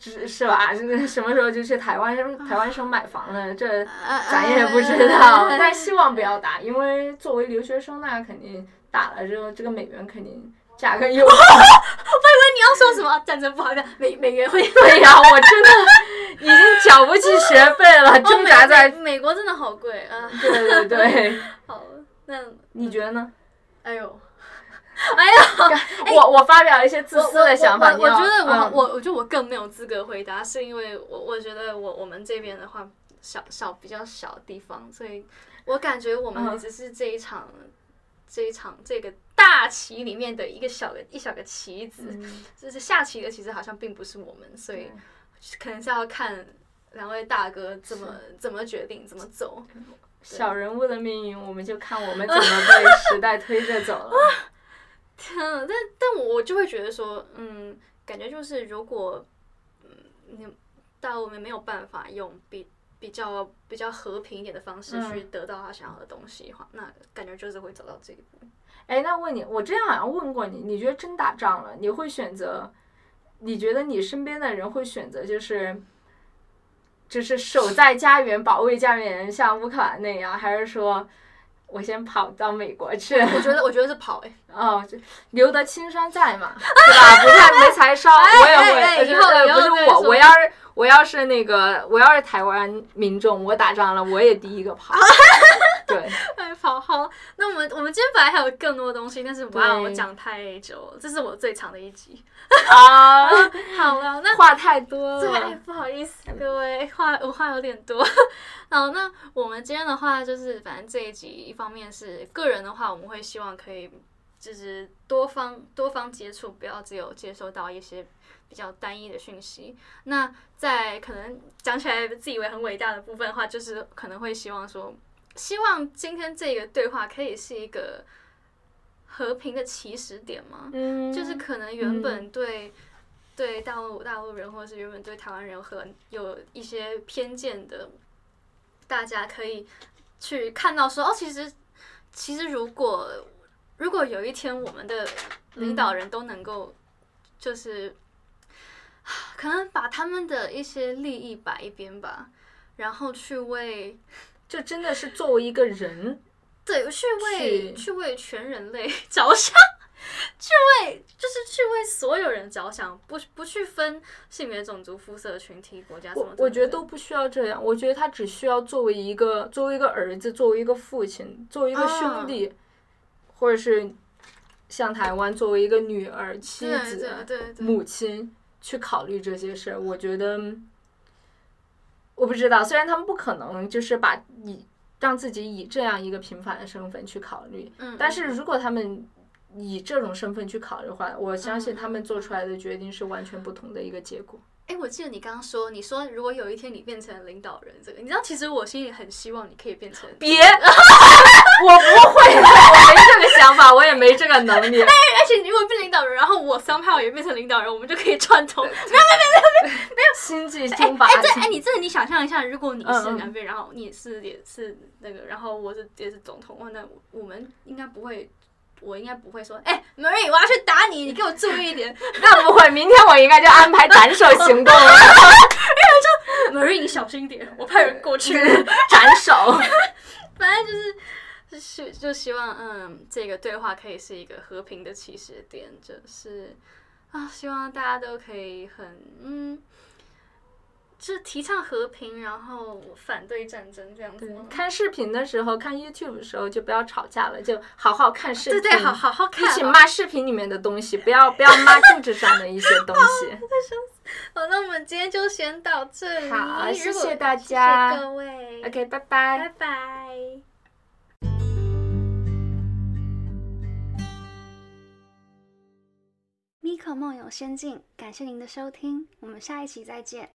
是是吧？是什么时候就去台湾生台湾生买房了？这咱
咱
也不知道，但希望不要打，因为作为留学生，那肯定打了之后，这个美元肯定价格又
你要说什么战争不好看，美美元会
对呀，我真的已经缴不起学费了，挣扎在
美美国真的好贵啊！
对对对，
好，那
你觉得呢？
哎呦，哎呀，
我我发表一些自私的想法，
我我我我觉得我、
嗯。
我我觉得我更没有资格回答，是因为我我觉得我我们这边的话小小比较小地方，所以我感觉我们
嗯。
只是这一场、这一场这个大棋里面的一个小的一小个棋子，
嗯
就是下棋的其实好像并不是我们，所以可能是要看两位大哥怎么怎么决定怎么走。
小人物的命运，我们就看我们怎么被时代推着走了。
天啊，但但我我就会觉得说，嗯，感觉就是如果，嗯，你大我们没有办法用比比较比较和平一点的方式
嗯
去得到他想要的东西的话，那感觉就是会走到这一步。
哎，那问你，我之前好像问过你，你觉得真打仗了，你会选择？你觉得你身边的人会选择就是，就是守在家园、保卫家园，像乌克兰那样，还是说我先跑到美国去？
我觉得我觉得是跑哎、
哦，就留得青山在嘛，对吧？不怕没柴烧，我也会。
以后
不是我，我要是我要是那个我要是台湾民众，我打仗了，我也第一个跑。对，
哎，好好，那我们我们今天本来还有更多东西，但是哇，
对
我讲太久了，这是我最长的一集。
啊，
好了，那
话太多了对。
不好意思各位，话我话有点多。好，那我们今天的话就是，反正这一集一方面是个人的话，我们会希望可以就是多方多方接触，不要只有接收到一些比较单一的讯息。那在可能讲起来自以为很伟大的部分的话，就是可能会希望说，希望今天这个对话可以是一个和平的起始点吗？
嗯，
就是可能原本对、对大陆大陆人，或者是原本对台湾人和有一些偏见的，大家可以去看到说，哦，其实其实如果如果有一天我们的领导人都能够，就是、可能把他们的一些利益摆一边吧，然后去为
就真的是作为一个人，
对，去为
去
去为全人类 着想，去为就是去为所有人着想，不不去分性别、种族、肤色、群体、国家什么
我我觉得都不需要这样。我觉得他只需要作为一个作为一个儿子，作为一个父亲，作为一个兄弟，或者是像台湾作为一个女儿、妻
对
子、
对对对，
母亲去考虑这些事儿。我觉得，我不知道，虽然他们不可能就是把以让自己以这样一个平凡的身份去考虑，
嗯，
但是如果他们以这种身份去考虑的话，我相信
嗯
他们做出来的决定是完全不同的一个结果。
哎，我记得你刚刚说，你说如果有一天你变成领导人，这个你知道，其实我心里很希望你可以变成。
别，我不会，我没这个想法，我也没这个能力。
但而且你如果变领导人，然后我 somehow 也变成领导人，我们就可以串通。
星际争霸
哎，对，哎，你这个你想象一下，如果你是南非，然后你是也是那个，然后我是也是总统，哇，那我们应该不会，我应该不会说，哎，Marie，我要去打你，你给我注意一点
那不会，明天我应该就安排斩首行动了，，
Marie，你小心一点，我派人过去。
斩首。
反正就是。就是就希望，嗯，这个对话可以是一个和平的起始点，就是啊，希望大家都可以很，嗯，就是提倡和平，然后反对战争这样子。
看视频的时候，看 YouTube 的时候就不要吵架了，就好好看视频，
对对，好好好看、
一起
哦。
骂视频里面的东西，不要不要骂政治上的一些东西。
好，那我们今天就先到这里。
好谢谢大家
谢谢各位。
OK，拜拜
拜。拜。
米可梦游仙境，感谢您的收听，我们下一期再见。